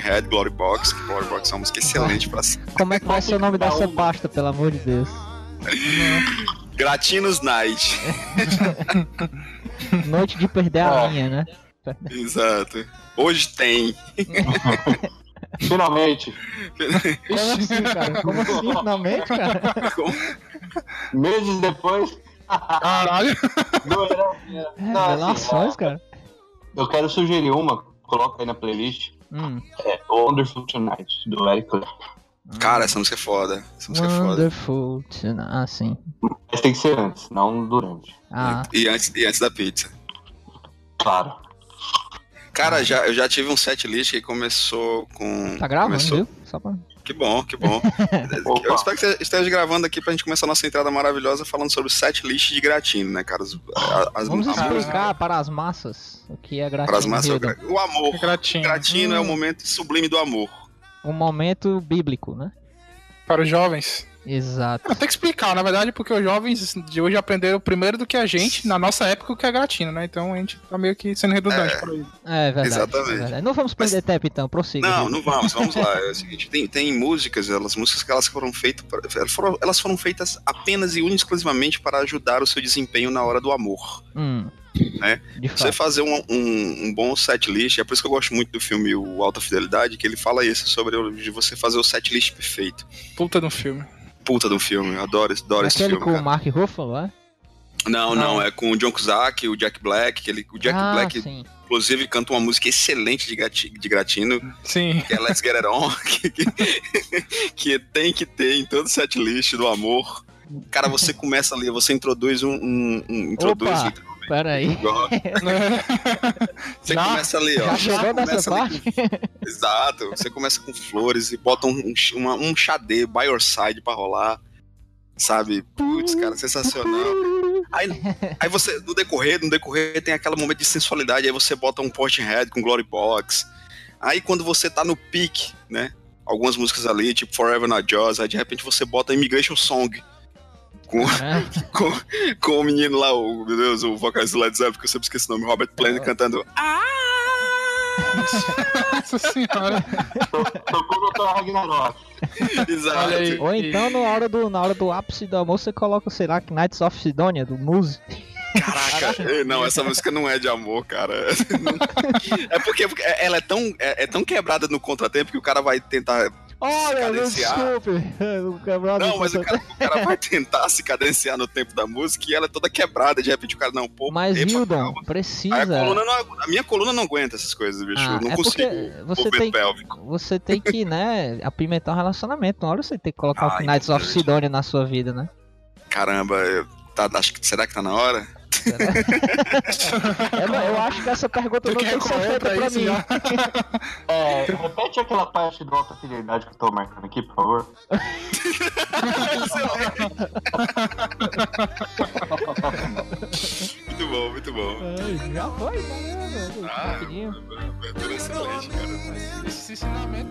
Portishead, Glory Box, que Glory Box é uma música excelente pra Como é que vai ser o nome dessa pasta, pelo amor de Deus? Gratinos Night. Noite de perder a É. linha, né? Exato. Hoje tem. Finalmente, Como assim, cara? Como assim, finalmente, cara? meses depois. Caralho. não era- era- não, assim, Revelações, cara. eu quero sugerir uma, coloca aí na playlist. Hum. É Wonderful Tonight, do Eric Clapton. Cara, essa música é foda. Essa música é foda. Wonderful. tonight. Ah, sim. Mas tem que ser antes, não durante. Ah, E antes, e antes da pizza. Claro. Cara, já, eu já tive um set list que começou com. tá gravando, começou... viu? Só pra... Que bom, que bom. eu espero que você esteja gravando aqui pra gente começar a nossa entrada maravilhosa falando sobre o set list de gratino, né, cara? As, as, Vamos a música explicar para as massas o que é gratino. para as massas. O amor. Gratinho. Gratino é o Hum. momento sublime do amor. Um momento bíblico, né? Para os jovens. Exato. Tem que explicar, na verdade, porque os jovens de hoje aprenderam primeiro do que a gente, na nossa época, o que é gratino, né? Então a gente tá meio que sendo redundante por aí. É verdade. Exatamente. é verdade. Não vamos perder tempo, então. Prossiga. Não, Hildon. não vamos, vamos lá. É o seguinte, tem, tem músicas, elas músicas que elas foram feitas, pra- elas foram, elas foram feitas apenas e exclusivamente para ajudar o seu desempenho na hora do amor. Hum. Né? Você fazer um, um, um bom set list, é por isso que eu gosto muito do filme O Alta Fidelidade, que ele fala isso, sobre o- de você fazer o set list perfeito. Puta no filme. Puta do filme, eu adoro, adoro esse Aquele filme. com o cara. Mark Ruffalo, é? Não, não, é com o John Cusack, o Jack Black, que ele, o Jack ah, Black, sim. inclusive, canta uma música excelente de, grati- de gratino, Sim. que é Let's Get It On, que, que- que tem que ter em todo set list do amor. Cara, você começa ali, você introduz um. um- um- introduz Opa, um- Pera aí. Você Já? começa ali, ó. Já chegou nessa parte? com- Exato. Você começa com flores e bota um, um, uma- um chadê by your side pra rolar. Sabe? Putz, cara, sensacional. Aí, aí você, no decorrer, no decorrer, tem aquele momento de sensualidade, aí você bota um Portishead com Glory Box. Aí quando você tá no pique, né? Algumas músicas ali, tipo Forever Not Yours, aí de repente você bota Immigration Song. Com, É. com, com o menino lá, o, meu Deus, o vocalista do Led Zeppelin, que eu sempre esqueci o nome, Robert Plant, cantando Nossa senhora. Tocou Ragnarok. Exato. Ou então, na hora, do, na hora do ápice do amor, você coloca, sei lá, Knights of Sidonia, do Muse. Caraca, não, essa música não é de amor, cara. É porque porque ela é tão, é, é tão quebrada no contratempo que o cara vai tentar. Olha, cadenciar. desculpe. O quebrado Não, mas o cara, o cara vai tentar se cadenciar no tempo da música e ela é toda quebrada. De repente o cara, não, pô, Mas, epa, Hildon, precisa. A, coluna não, a minha coluna não aguenta essas coisas, bicho. Ah, eu não é consigo. você tem, pélvico. você tem que, né, apimentar um relacionamento. Uma hora você tem que colocar Ah, o Knights of. Sidonia na sua vida, né? Caramba, eu- tá, acho que, será que tá na hora? É, não, eu acho que essa pergunta Tem não tem que ser feita pra mim. É, repete aquela parte do Alta Fidelidade que eu tô marcando aqui, por favor. Muito bom, muito bom. Ai, Já foi, caramba. Ah, Rapidinho. excelente, cara. Esse ensinamento.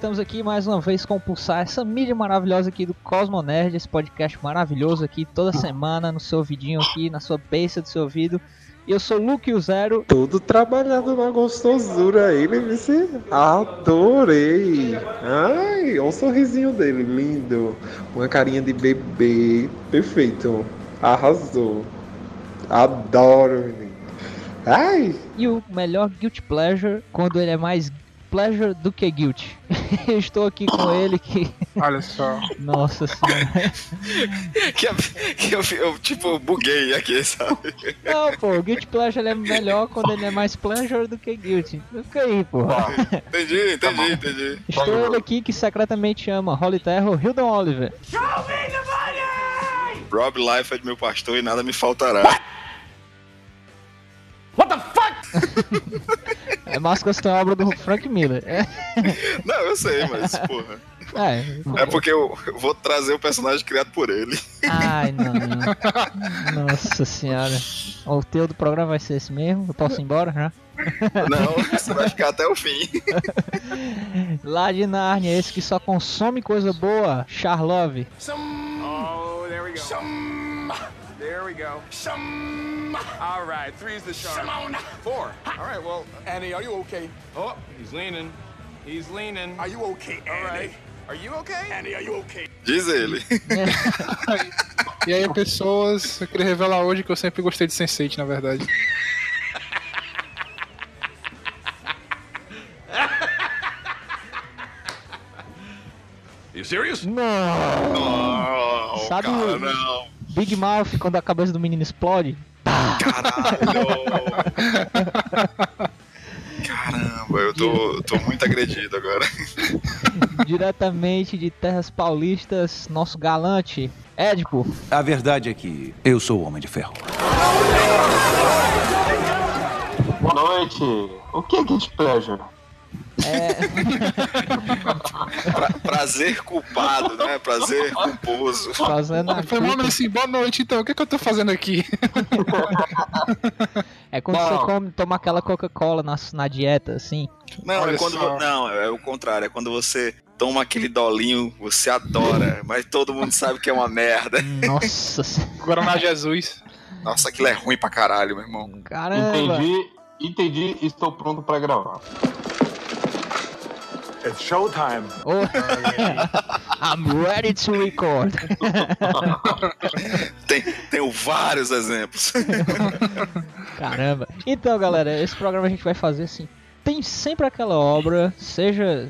Estamos aqui mais uma vez com o Pulsar, essa mídia maravilhosa aqui do Cosmo Nerd, esse podcast maravilhoso aqui toda semana no seu ouvidinho aqui, na sua base do seu ouvido. Eu sou o Luke o Zero. Tudo trabalhado na gostosura aí, você adorei. Ai, olha o sorrisinho dele, lindo. Uma carinha de bebê, perfeito. Arrasou. Adoro, menino. Ai, E o melhor Guilty Pleasure, quando ele é mais pleasure do que guilty. eu estou aqui com ele que. Olha só. Nossa senhora. Que, que eu, eu, tipo, buguei aqui, sabe? Não, pô, o Guilty Pleasure ele é melhor quando ele é mais pleasure do que guilty. Fica aí, pô. Tá. Entendi, entendi, entendi. Estou ele aqui que secretamente ama Holly Terror, Hildon Oliver. Rob Life é de meu pastor e nada me faltará. É Máscaras tem obra do Frank Miller. É, Não, eu sei, mas, porra. é. É porque eu, vou trazer o personagem criado por ele. Ai, não, não. Nossa senhora. O teu do programa vai ser esse mesmo? Eu posso ir embora já? Não, você vai ficar até o fim. Lá de Narnia, esse que só consome coisa boa, Charlove. Oh, there we go. There we go. All right, three's the charm. Four. All right, well, Annie, are you okay? Oh, he's leaning. He's leaning. Are you okay, Annie? All right. Are you okay? Annie, are you okay? Diz ele. E aí, pessoas, eu queria revelar hoje que eu sempre gostei de Sense8, na verdade. You serious? Não! Não, Sabe cara, não. Big Mouth, quando a cabeça do menino explode. Caralho. Caramba, eu tô, eu tô muito agredido agora. Diretamente de terras paulistas, nosso galante, Édipo. A verdade é que eu sou o Homem de Ferro. Boa noite. O que é Guilty Pleasure? É, Pra- prazer culpado, né? Prazer culposo. fazendo a Foi mal assim, boa noite então, o que, que eu tô fazendo aqui? É quando Não. você come, toma aquela Coca-Cola na, na dieta, assim. Não, Olha é quando. só. Não, é o contrário. É quando você toma aquele dolinho, você adora, mas todo mundo sabe que é uma merda. Nossa. Guaraná Jesus. Nossa, aquilo é ruim pra caralho, meu irmão. Caramba. Entendi, entendi, estou pronto pra gravar. It's showtime. Oh. I'm ready to record. Tem, tenho vários exemplos. Caramba. Então, galera, esse programa a gente vai fazer assim. Tem sempre aquela obra, seja.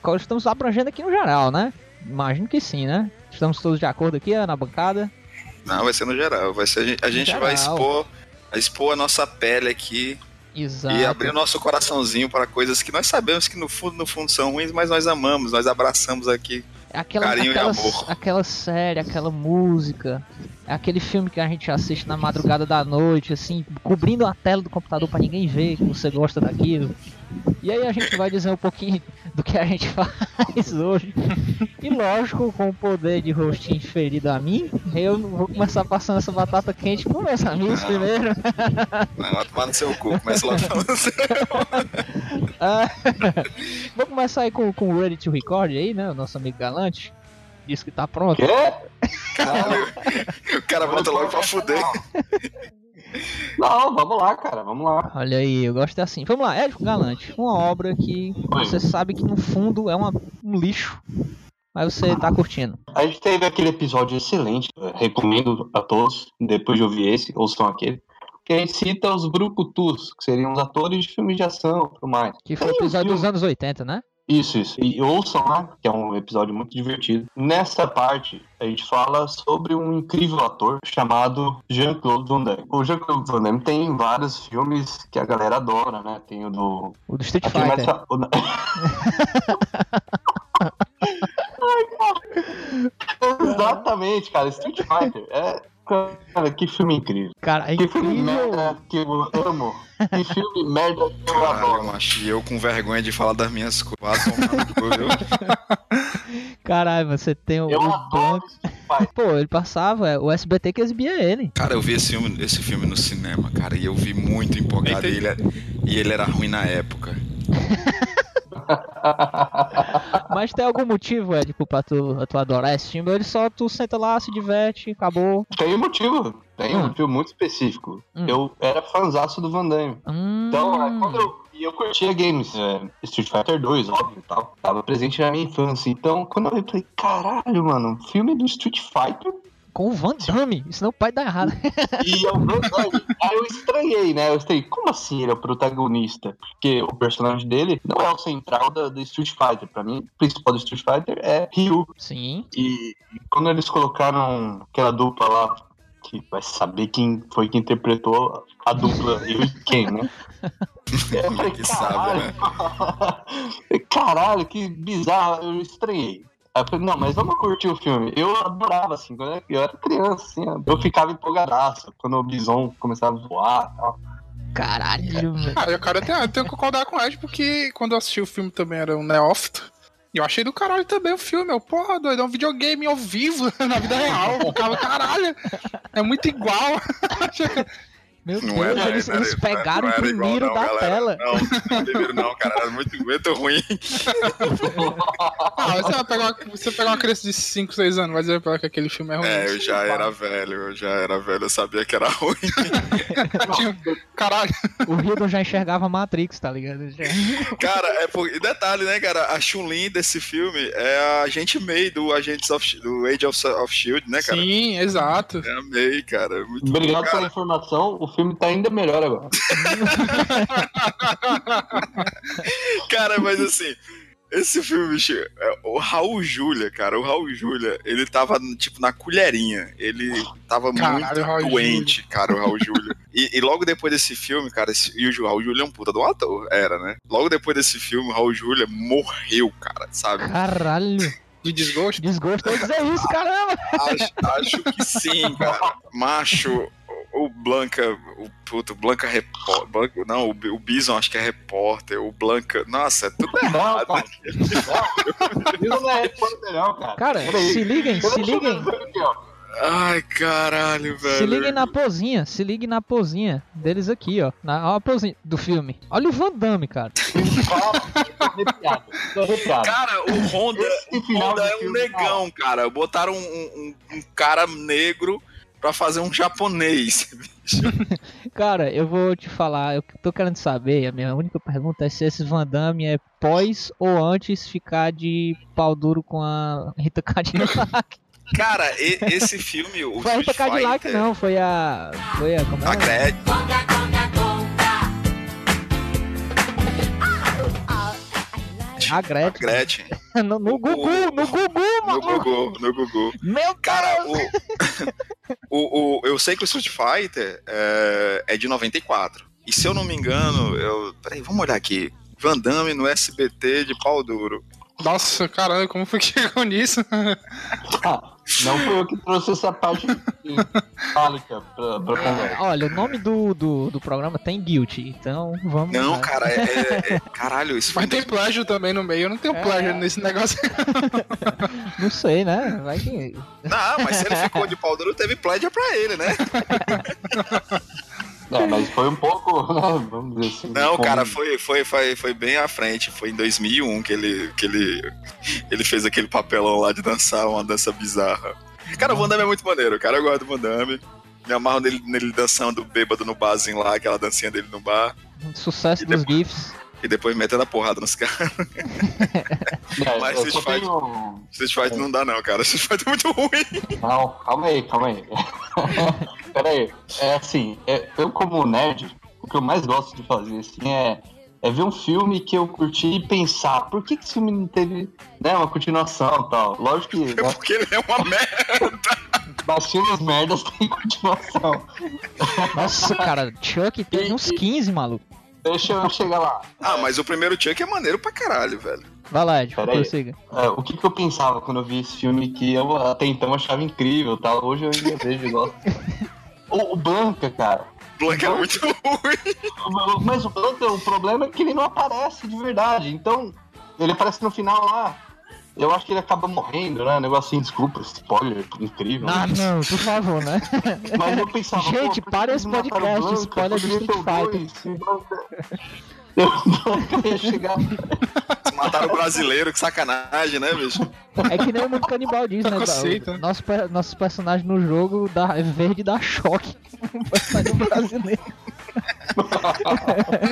qual Estamos abrangendo aqui no geral, né? Imagino que sim, né? Estamos todos de acordo aqui na bancada. Não, vai ser no geral. Vai ser, a gente, a gente Geral. vai expor, expor a nossa pele aqui Exato. e abrir o nosso coraçãozinho para coisas que nós sabemos que no fundo, no fundo são ruins, mas nós amamos, nós abraçamos aqui. aquela, carinho e aquela, amor. aquela série, aquela música, aquele filme que a gente assiste na madrugada da noite, assim, cobrindo a tela do computador pra ninguém ver que você gosta daquilo. E aí a gente vai dizer um pouquinho do que a gente faz hoje. E lógico, com o poder de host inferido a mim, eu vou começar passando essa batata quente com meus amigos primeiro. Não, vai tomar no seu cu, começa lá falando assim. Ah, vou começar aí com, com o Ready to Record aí, né? O nosso amigo Galante. Disse que tá pronto. Quê? Caralho, o cara bota logo pra fuder. Não, vamos lá, cara, vamos lá. Olha aí, eu gosto assim. Vamos lá, Édipo Galante. Uma obra que você sabe que no fundo é uma- um lixo, mas você tá curtindo. A gente teve aquele episódio excelente, recomendo a todos, depois de ouvir esse, ouçam aquele, que a gente cita os brucutus, que seriam os atores de filmes de ação e tudo mais. Que foi o episódio dos anos 80, né? Isso, isso. E ouçam lá, que é um episódio muito divertido. Nessa parte, a gente fala sobre um incrível ator chamado Jean-Claude Van Damme. O Jean-Claude Van Damme tem vários filmes que a galera adora, né? Tem o do... O do Street aquele Fighter. da- Ai, cara. Exatamente, cara. Street Fighter. É... Cara, que filme incrível. Cara, é Que filme incrível. merda que eu amo. Que filme merda que eu Caralho, adoro. macho, e eu com vergonha de falar das minhas cu, viu? Caralho, você tem o, Eu o adoro. Pô, ele passava, é, o SBT que exibia ele. Cara, eu vi esse filme, esse filme no cinema, cara, e eu vi muito empolgado. E ele, é- e ele era ruim na época. Mas tem algum motivo, Edipo, pra tu, tu adorar esse filme? Ou ele só tu senta lá, se diverte, acabou? Tem um motivo. Tem um Hum. motivo muito específico. Hum. Eu era fãzaço do Van Damme. Hum, Então, é, quando eu, e eu curtia games, é, Street Fighter 2, óbvio e tal. Tava presente na minha infância. Então, quando eu vi, eu falei, caralho, mano, filme do Street Fighter com o Van Damme, isso não pode dar errado. e é o Van Damme. Aí eu estranhei, né? Eu estranhei, como assim ele é o protagonista? Porque o personagem dele não é o central da, do Street Fighter. Pra mim, o principal do Street Fighter é Ryu. Sim. E quando eles colocaram aquela dupla lá, que vai saber quem foi que interpretou a dupla Ryu e quem, né? Eu falei, Que sabe, né? caralho, caralho, que bizarro, eu estranhei. Aí eu falei, não, mas vamos curtir o filme. Eu adorava, assim, quando eu era- criança, assim, eu ficava empolgadaço quando o Bison começava a voar e tal. Caralho, velho. Ah, eu, cara, eu tenho, eu tenho que concordar com o Ed, porque quando eu assisti o filme também era um neófito. E eu achei do caralho também o filme. Eu, porra, doido, é um videogame ao vivo, na vida real. Eu ficava, caralho, é muito igual. Meu Não Deus, era, eles, era- eles pegaram o era igual, primeiro não, da galera. tela. Não, não primeiro não, cara. Era muito, muito ruim. Ah, você vai pegar uma, você pegar uma criança de 5, 6 anos, vai dizer pra ela que aquele filme é ruim. É, eu já era velho, eu já era velho, eu sabia que era ruim. Caralho. O Hildon já enxergava Matrix, tá ligado? Já- Cara, é por... e detalhe, né, cara? A Chun-Li desse filme é a agente May do Agents of do Age of, of Shield, né, cara? Sim, exato. É a May, cara. é Muito Obrigado bom, pela cara. informação, o filme tá ainda melhor agora. Cara, mas assim, esse filme, bicho, é, o Raul Júlia, cara, o Raul Júlia, ele tava, tipo, na colherinha. Ele tava Caralho, muito Raul doente, cara, o Raul Júlia. E, e logo depois desse filme, cara, esse- e o Raul Júlia é um puta do ator, era, né? Logo depois desse filme, o Raul Júlia morreu, cara, sabe? Caralho. De desgosto. Desgosto eu dizer isso, caramba. Acho, acho que sim, cara. Macho, o Blanca, o puto, Blanca repórter. Não, o, o Bison acho que é repórter. O Blanca. Nossa, é tudo Não, errado. cara. Não, isso não é repórter, não, cara. Cara, Peraí. se liguem, se tô liguem. Ai, caralho, velho. Se liguem na pozinha, se liguem na pozinha deles aqui, ó. Na ó, a pozinha do filme. Olha o Van Damme, cara. Cara. Cara, o Honda, o Honda é um negão, cara. Botaram um, um- um cara negro pra fazer um japonês. Cara, eu vou te falar, eu tô querendo saber, a minha única pergunta é se esse Van Damme é pós ou antes ficar de pau duro com a Rita Cadillac. Cara, e- esse filme, o Foi a Rita Cadillac, Fighter, não, foi a. Foi a. Como é? A Gretchen. A A Gretchen. Gretchen. No, no Gugu, no Gugu, No maluco. Gugu, no Gugu. Meu Cara, o, o, o- eu sei que o Street Fighter é, é de 94. E se eu não me engano, eu. Peraí, vamos olhar aqui. Van Damme no SBT de pau duro. Nossa, caralho, como foi que chegou nisso? Ah, não foi eu que trouxe essa parte fálica pra, pra conversa. Olha, o nome do, do, do programa tem Guilty, então vamos. Não, lá. cara, é. é- é- caralho, isso foi. Mas tem pleasure também no meio. Eu não tenho É. pleasure nesse negócio. Não sei, né? Vai que. Não, mas se ele ficou de pau duro, teve plédia pra ele, né? É, mas foi um pouco, né, vamos dizer assim. Não, como- cara, foi, foi, foi, foi bem à frente. Foi em 2001 que ele, que ele, ele fez aquele papelão lá de dançar uma dança bizarra. Cara, o Van Damme é muito maneiro, cara. Eu gosto do Van Damme. Me amarro nele, nele dançando bêbado no barzinho lá, aquela dancinha dele no bar. Sucesso E dos depois- GIFs. E depois metendo a porrada nos caras. Mas Street Fighter- tenho... Street Fighter não dá não, cara. Street Fighter é muito ruim. Não, calma aí, calma aí. Pera aí, é assim, é, eu como nerd, o que eu mais gosto de fazer, assim, é, é ver um filme que eu curti e pensar, por que, que esse filme não teve né, uma continuação e tal? Lógico que É né, porque ele é uma merda. mas filmes merdas têm continuação. Nossa, cara, Chuck teve uns 15, maluco. Deixa eu chegar lá. Ah, mas o primeiro Chuck é maneiro pra caralho, velho. Vai lá, Ed, prossiga. É, o que, que eu pensava quando eu vi esse filme que eu até então achava incrível e tal, hoje eu ainda vejo gosto. O, o Blanca, cara. Blanca é muito ruim. Mas o Blanca, o problema é que ele não aparece de verdade. Então, ele aparece no final lá. Eu acho que ele acaba morrendo, né? Negocinho, desculpa, spoiler, incrível. Ah, não, por favor, né? Mas eu pensava, Gente, para esse o podcast, Blanca? spoiler do ter Street o o Blanca- Eu ia chegar. Mataram o brasileiro, que sacanagem, né, bicho? É que nem o mundo canibal diz, né? Preconceito, da- né? Nosso, per- nossos personagens no jogo dá, é verde dá choque. Um personagem brasileiro.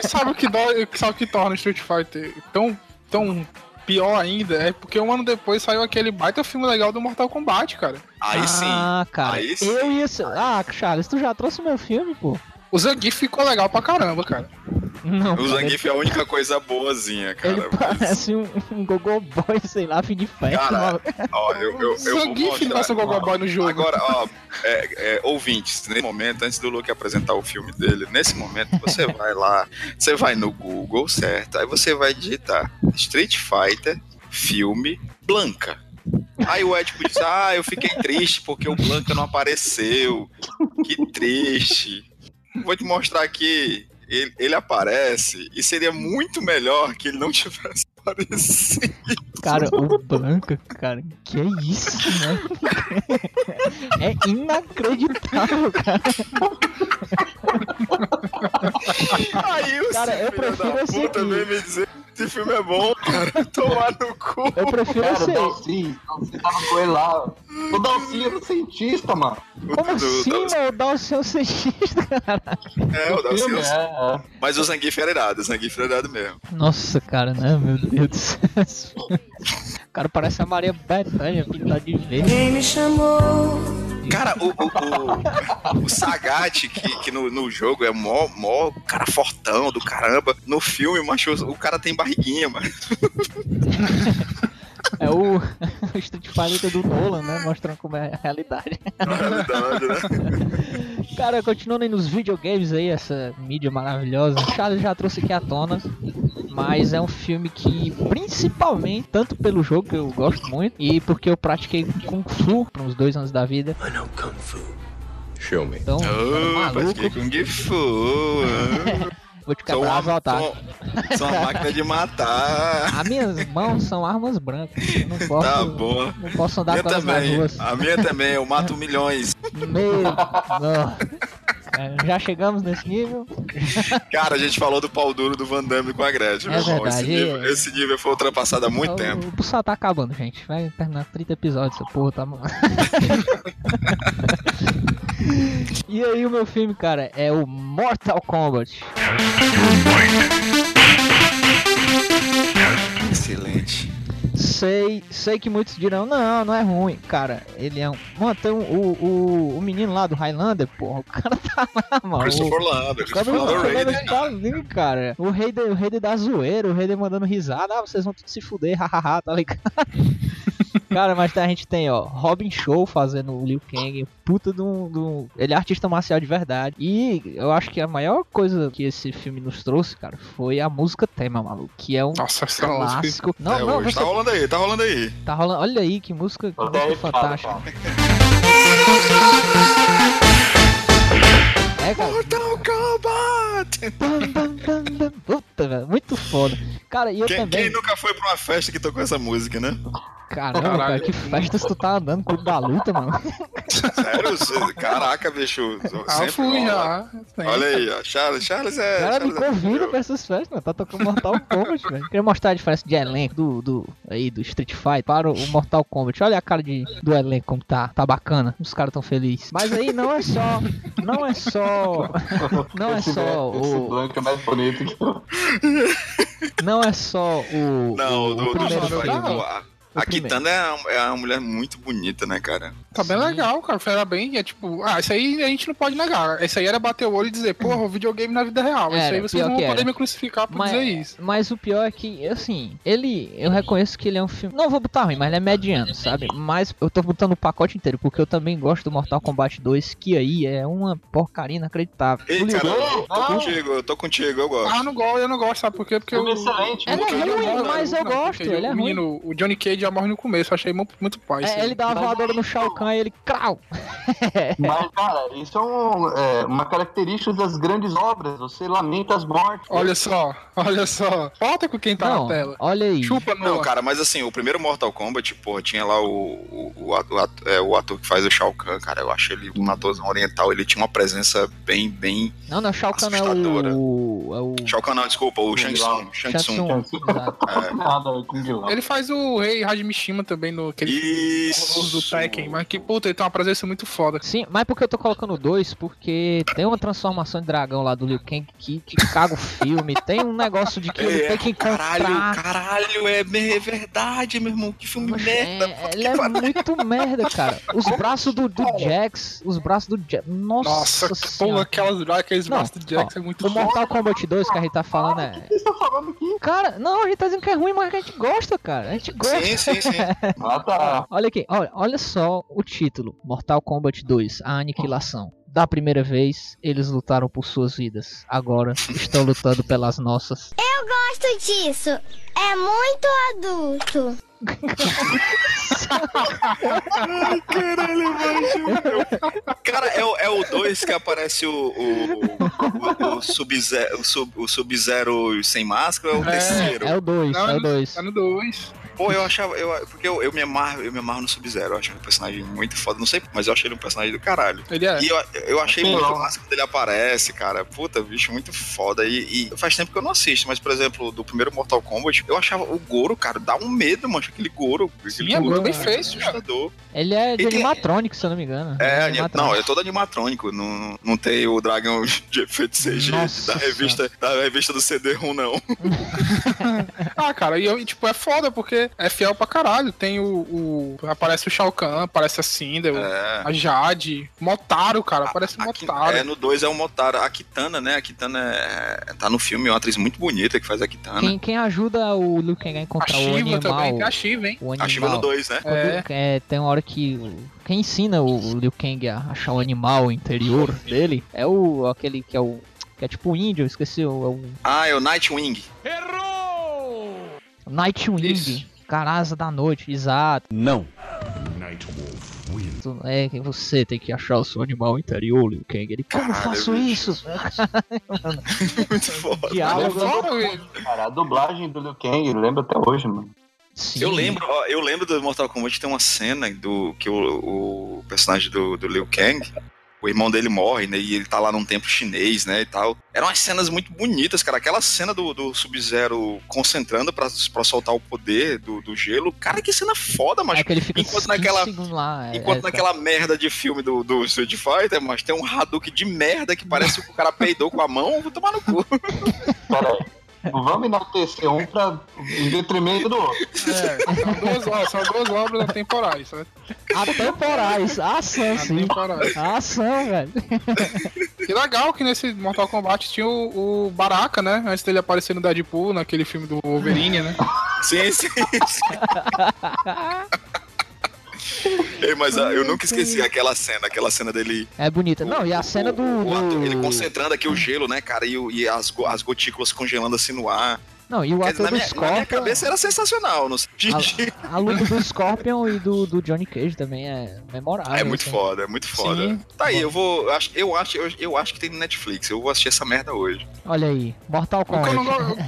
E sabe o que dói, sabe o que torna o Street Fighter tão, tão pior ainda? É porque um ano depois saiu aquele baita filme legal do Mortal Kombat, cara. Aí sim. Ah, cara. Aí sim. Eu ia ser. Ah, Charles, tu já trouxe meu filme, pô? O Zangief ficou legal pra caramba, cara. Não. O cara, Zangief é a única coisa boazinha, cara. Ele mas- parece um, um gogo boy, sei lá, fim de festa. Cara. Ó, eu, eu, eu vou Zangief mostrar. Gogoboy no jogo. Agora, ó, é, é, ouvintes, nesse momento, antes do Luke apresentar o filme dele, nesse momento você vai lá, você vai no Google, certo? Aí você vai digitar Street Fighter, filme, Blanca. Aí o Ed diz, ah, eu fiquei triste porque o Blanca não apareceu. Que triste. Vou te mostrar aqui. Ele, ele aparece e seria muito melhor que ele não tivesse aparecido. Cara, o Blanca, cara, que é isso, né? É inacreditável, cara. Aí o Cara, eu da prefiro esse puta aqui. vem me dizer esse filme é bom, cara. Tomar no cu. Eu prefiro Cara, o esse. Você tava com ele lá. O Dalcy era o cientista, mano. Como do- assim, mano? O seu cientista, cara. É, o Dalcy, Filme, é, é. Mas o Zangief era irado, o Zangief era irado mesmo. Nossa, cara, né? Meu Deus do céu. O cara parece a Maria Bethânia pintada de verde. Cara, o, o, o, o Sagat, que, que no, no jogo é mó, mó cara fortão do caramba. No filme, macho, o cara tem barriguinha, mano. É o, o Street Fighter do Nolan, né? Mostrando como é a realidade, né? Cara, continuando aí nos videogames aí, essa mídia maravilhosa. O Charles já trouxe aqui à tona. Mas é um filme que, principalmente, tanto pelo jogo que eu gosto muito, e porque eu pratiquei Kung Fu por uns dois anos da vida. I know Kung Fu. Show me. Então, maluco, pratiquei Kung Fu. vou te quebrar as uma, otários. sou, sou uma máquina de matar. As minhas mãos são armas brancas. Eu não posso, Tá bom. não posso andar minha com elas nas também. ruas. A minha também, eu mato milhões. Meu, não. É, já chegamos nesse nível. Cara, a gente falou do pau duro do Van Damme com a Gretchen, É meu irmão. Esse verdade. nível, esse nível foi ultrapassado há muito o, tempo. O Bussal tá acabando, gente. Vai terminar 30 episódios, essa porra tá. e aí, o meu filme, cara, é o Mortal Kombat. Excelente. Sei, sei que muitos dirão, não, não é ruim. Cara, ele é um. Mano, tem um- o, o, o menino lá do Highlander, porra, o cara tá lá, mano. Christopher O- Lambert, o cara Christopher. Lambert tá ali, cara. O rei, de, o rei de da zoeira, o rei de mandando risada. Ah, vocês vão tudo se fuder, hahaha, tá ligado? Cara, mas a gente tem, ó, Robin Show fazendo o Liu Kang, puta de um, de um- Ele é artista marcial de verdade. E eu acho que a maior coisa que esse filme nos trouxe, cara, foi a música tema, maluco. Que é um Nossa, essa música. clássico. Não, É, não, você tá rolando aí, tá rolando aí. tá rolando. Olha aí que música, que música derretado, fantástica. cara. É, cara. Mortal Kombat! Bam. Puta, velho, muito foda. Cara, e eu Quem, também. quem nunca foi pra uma festa que tocou essa música, né? Caramba, cara, Caralho. que festas tu tá andando com o da luta, mano. Sério? Você- Caraca, bicho. Ah, fui já. Olha aí, ó. Charles, Charles é. Cara, me Charles é convida meu. pra essas festas, mano. Tá tocando Mortal Kombat, velho. Queria mostrar a diferença de elenco do, do, aí, do Street Fighter para o Mortal Kombat. Olha a cara de, do elenco como tá, tá bacana. Os caras tão felizes. Mas aí não é só. Não é só. Não é só Esse o. branco é mais bonito. Não é só o. Não, o, do, do Fighter, filme. A, O a primeiro. Kitana é uma, é uma mulher muito bonita, né, cara? Tá bem legal, cara. Foi bem. É tipo, ah, isso aí a gente não pode negar. Isso aí era bater o olho e dizer, porra, o videogame na vida real. isso Era, aí vocês não vão poder me crucificar por Mas, dizer isso. mas o pior é que, assim, ele. Eu reconheço que ele é um filme. Não vou botar ruim, mas ele é mediano, sabe? Mas eu tô botando o pacote inteiro, porque eu também gosto do Mortal Kombat 2, que aí é uma porcaria inacreditável. Ei, cara, eu tô contigo, eu tô contigo, eu gosto. Ah, não gosto, eu não gosto, sabe por quê? Porque eu. excelente. Ele é muito ruim, bom. mas eu gosto, ele é menino, o Johnny Cage já morre no começo, achei muito, muito pai. É, ele dá uma voadora no Shao Kahn e ele crau. Mas, cara, isso é, um, é, uma característica das grandes obras. Você lamenta as mortes. Olha só, olha só. Volta com quem tá Não, na tela. olha aí. Chupa no. Não, cara, mas assim, o primeiro Mortal Kombat, porra, tinha lá o, o, o ato- o ato- é, o ator que faz o Shao Kahn, cara. Eu acho ele um atorzão oriental, ele tinha uma presença bem, bem. Não, não, Shao Kahn é o. É o. Shao Kahn, não, desculpa, o Shang Tsung. Shang Tsung. É. Vilão. Ele faz o Rei Hajimishima também no aquele Isso. do Tekken, mas que puta, ele tem uma presença muito foda. Sim, mas por que eu tô colocando dois? Porque tem uma transformação de dragão lá do Liu Kang que, que caga o filme. Tem um negócio de que ele É, tem que caralho, encontrar. caralho, é, é verdade, meu irmão. Que filme Mas merda. é, ele que é muito merda, cara. Os braços do, do Jax, os braços do Jax. Nossa, Nossa, que senhora. aquelas, aqueles Não, braços do Jax ó, é muito O foda. Mortal Kombat 2 que a gente tá falando é. Vocês estão falando aqui? Cara, não, a gente tá dizendo que é ruim, mas a gente gosta, cara. A gente gosta. Sim, sim, sim. Ah, tá. Olha aqui, olha, olha só o título: Mortal Kombat 2 A Aniquilação. Da primeira vez, eles lutaram por suas vidas. Agora estão lutando pelas nossas. gosto disso. É muito adulto. Cara, é, o- é o 2 que aparece o, o, o, o Sub-Zero o Sub, o Sub-Zero sem máscara ou é o É, terceiro? É o 2, Não, é o no- 2. Tá no 2. Pô, eu achava. Eu, porque eu, eu me amarro, eu me amarro no Sub-Zero. Eu acho ele um personagem muito foda. Não sei, mas eu achei ele um personagem do caralho. Ele é. E eu, eu achei Sim, muito ó. massa quando ele aparece, cara. Puta, bicho, muito foda. E, e faz tempo que eu não assisto, mas, por exemplo, do primeiro Mortal Kombat, eu achava o Goro, cara, dá um medo, mano. Aquele Goro. Aquele Sim, é bem cara, feito, assustador. Ele é de Ele é- animatronic, se eu não me engano. É, Ele anim- não, é todo animatrônico. Não, não tem o dragão de efeito CG Nossa da revista, da revista do CD-ROM, não. Ah, cara, e, tipo, é foda porque é fiel pra caralho. Tem o. o- aparece o Shao Kahn, aparece a Cinder, o- É. a Jade, Motaro, cara, aparece o A Ki- Motaro. é, no 2 é o Motaro. A Kitana, né? A Kitana é, tá no filme, é uma atriz muito bonita que faz a Kitana. Quem, quem ajuda o Liu Kang a A encontrar o Shiva animal. também, tem a Shiva, hein? O A Shiva no animal. 2, né? Quando- É. é, tem uma hora que o- quem ensina o Liu Kang a achar o animal interior dele é o aquele que é o que é tipo o índio, esqueci o, é o Ah, é o Nightwing. Nightwing, Isso. Cara, asa da noite, exato. Não. É que você tem que achar o seu animal interior, Liu Kang. Ele, como faço bicho. isso? muito foda. Diálogo. Cara, a dublagem do Liu Kang, eu lembro até hoje, mano. Sim. Eu lembro, ó, eu lembro do Mortal Kombat tem uma cena do que o, o personagem do, do Liu Kang, o irmão dele morre, né? E ele tá lá num templo chinês, né? E tal. Eram umas cenas muito bonitas, cara. Aquela cena do, do Sub-Zero concentrando pra, pra soltar o poder do, do gelo. Cara, que cena foda, mas É que ele fica enquanto 15 naquela- lá. é- Enquanto é, naquela merda de filme do, do Street Fighter, mas tem um Hadouken de merda que parece que o cara peidou com a mão, vou tomar no cu. Pera Vamos enaltecer um pra, em detrimento do outro. É, são duas, ó, são duas obras atemporais, sabe? Atemporais, ação sim. Atemporais. Ação, velho. Que legal que nesse Mortal Kombat tinha o, o Baraka, né? Antes dele aparecer no Deadpool, naquele filme do Wolverine, né? Sim, sim, sim. Ei, mas ah, eu nunca esqueci aquela cena, aquela cena dele É bonita. Não, e a cena do. O ator, ele do- concentrando aqui o gelo, né, cara? E, o- e as, as gotículas congelando assim no ar. Não, e o Quer dizer, ator na, do minha, na minha Scorpion. cabeça era sensacional. No A, a luta do Scorpion e do, do Johnny Cage também é memorável. É muito assim. foda, é muito foda. Sim. Tá aí, eu vou. eu acho- Eu acho, eu, eu acho que tem no Netflix. Eu vou assistir essa merda hoje. Olha aí, Mortal eu Kombat.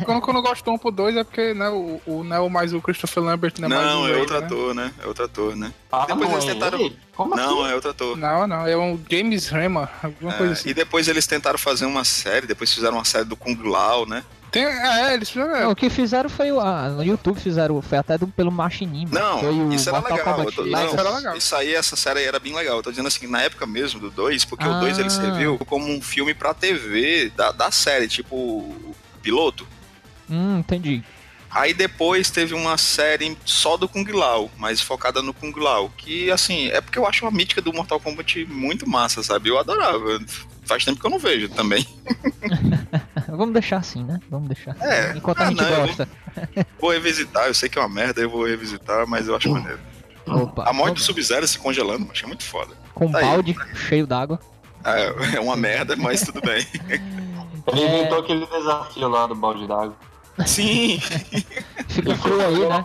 go- o que eu não gosto do 1 pro 2 é porque né, o, o Neo mais o Christopher Lambert não é mais Não, é outro né? ator, né? É outro ator, né? Ah, Depois não eles tentaram- ele? Como Não, assim? é outro ator. Não, não, é um James Remar, alguma É, coisa assim. E depois eles tentaram fazer uma série, depois fizeram uma série do Kung Lao, né? Tem, é, eles fizeram. Não, o que fizeram foi o- ah, no YouTube fizeram, foi até do, pelo Machinima. Não, foi o isso era Mortal legal. Tô- não, Isso era legal. Isso aí, essa série era bem legal. Eu tô dizendo assim, na época mesmo do 2, porque o 2 ele Ah. serviu como um filme pra TV da, da série, tipo o piloto. Hum, entendi. Aí depois teve uma série só do Kung Lao, mas focada no Kung Lao. Que, assim, é porque eu acho a mítica do Mortal Kombat muito massa, sabe? Eu adorava. Faz tempo que eu não vejo também. Vamos deixar assim, né? Vamos deixar. assim, É, Enquanto a ah, gente não, eu gosta. Vou revisitar, eu sei que é uma merda, eu vou revisitar, mas eu acho maneiro. Opa, A morte do Sub-Zero se congelando, mas é muito foda. com um tá aí. balde cheio d'água. É, é uma merda, mas tudo bem. Ele É. inventou aquele desafio lá do balde d'água. Sim, Fica frio aí, né?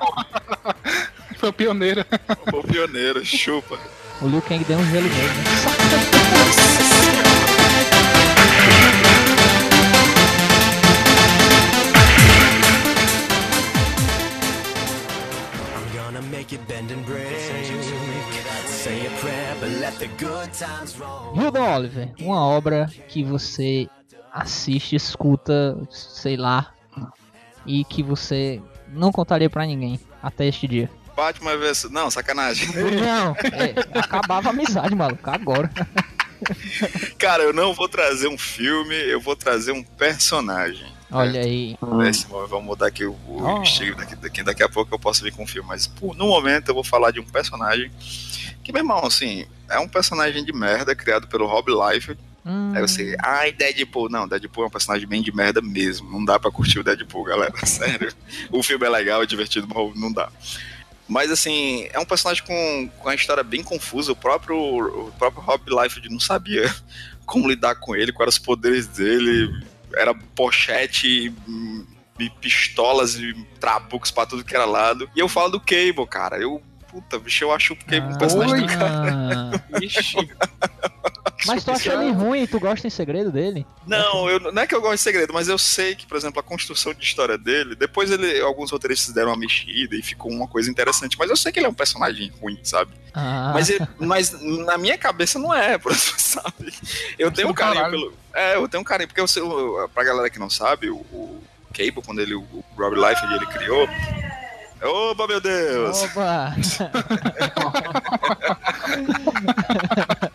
Foi o pioneiro. o pioneiro, chupa. O Liu Kang deu um gelo nele. né? Hilda Oliver, uma obra que você assiste, escuta, sei lá, e que você não contaria pra ninguém até este dia. Batman vs. Não, sacanagem. Não, é, acabava a amizade, maluco, agora. Cara, eu não vou trazer um filme, eu vou trazer um personagem. Olha aí. Esse, vamos mudar aqui o, o Oh. estilo daqui, daqui, daqui a pouco eu posso vir com um filme, mas pô, no momento eu vou falar de um personagem que, meu irmão, assim, é um personagem de merda criado pelo Rob Liefeld. Hum, Aí você, ai, Deadpool. Não, Deadpool é um personagem bem de merda mesmo. Não dá pra curtir o Deadpool, galera. Sério. O filme é legal, é divertido, mas não dá. Mas assim, é um personagem com, com uma história bem confusa. O próprio, o próprio Rob Liefeld não sabia como lidar com ele, quais eram os poderes dele. Era pochete, e pistolas e trabucos pra tudo que era lado. E eu falo do Cable, cara. Eu, puta, bicho, eu acho o Cable um personagem do cara. ah, Ixi, mas tu acha ele ruim e tu gosta em segredo dele? Não, eu, não é que eu gosto de segredo, mas eu sei que, por exemplo, a construção de história dele, depois ele, alguns roteiristas deram uma mexida e ficou uma coisa interessante, mas eu sei que ele é um personagem ruim, sabe? Ah, Mas, ele- mas na minha cabeça não é, por exemplo, sabe? Eu tenho um carinho caralho. pelo. É, eu tenho um carinho, porque eu sei, o- pra galera que não sabe, o, o Cable, quando ele, o Rob Liefeld ele criou. Opa, meu Deus! Oba!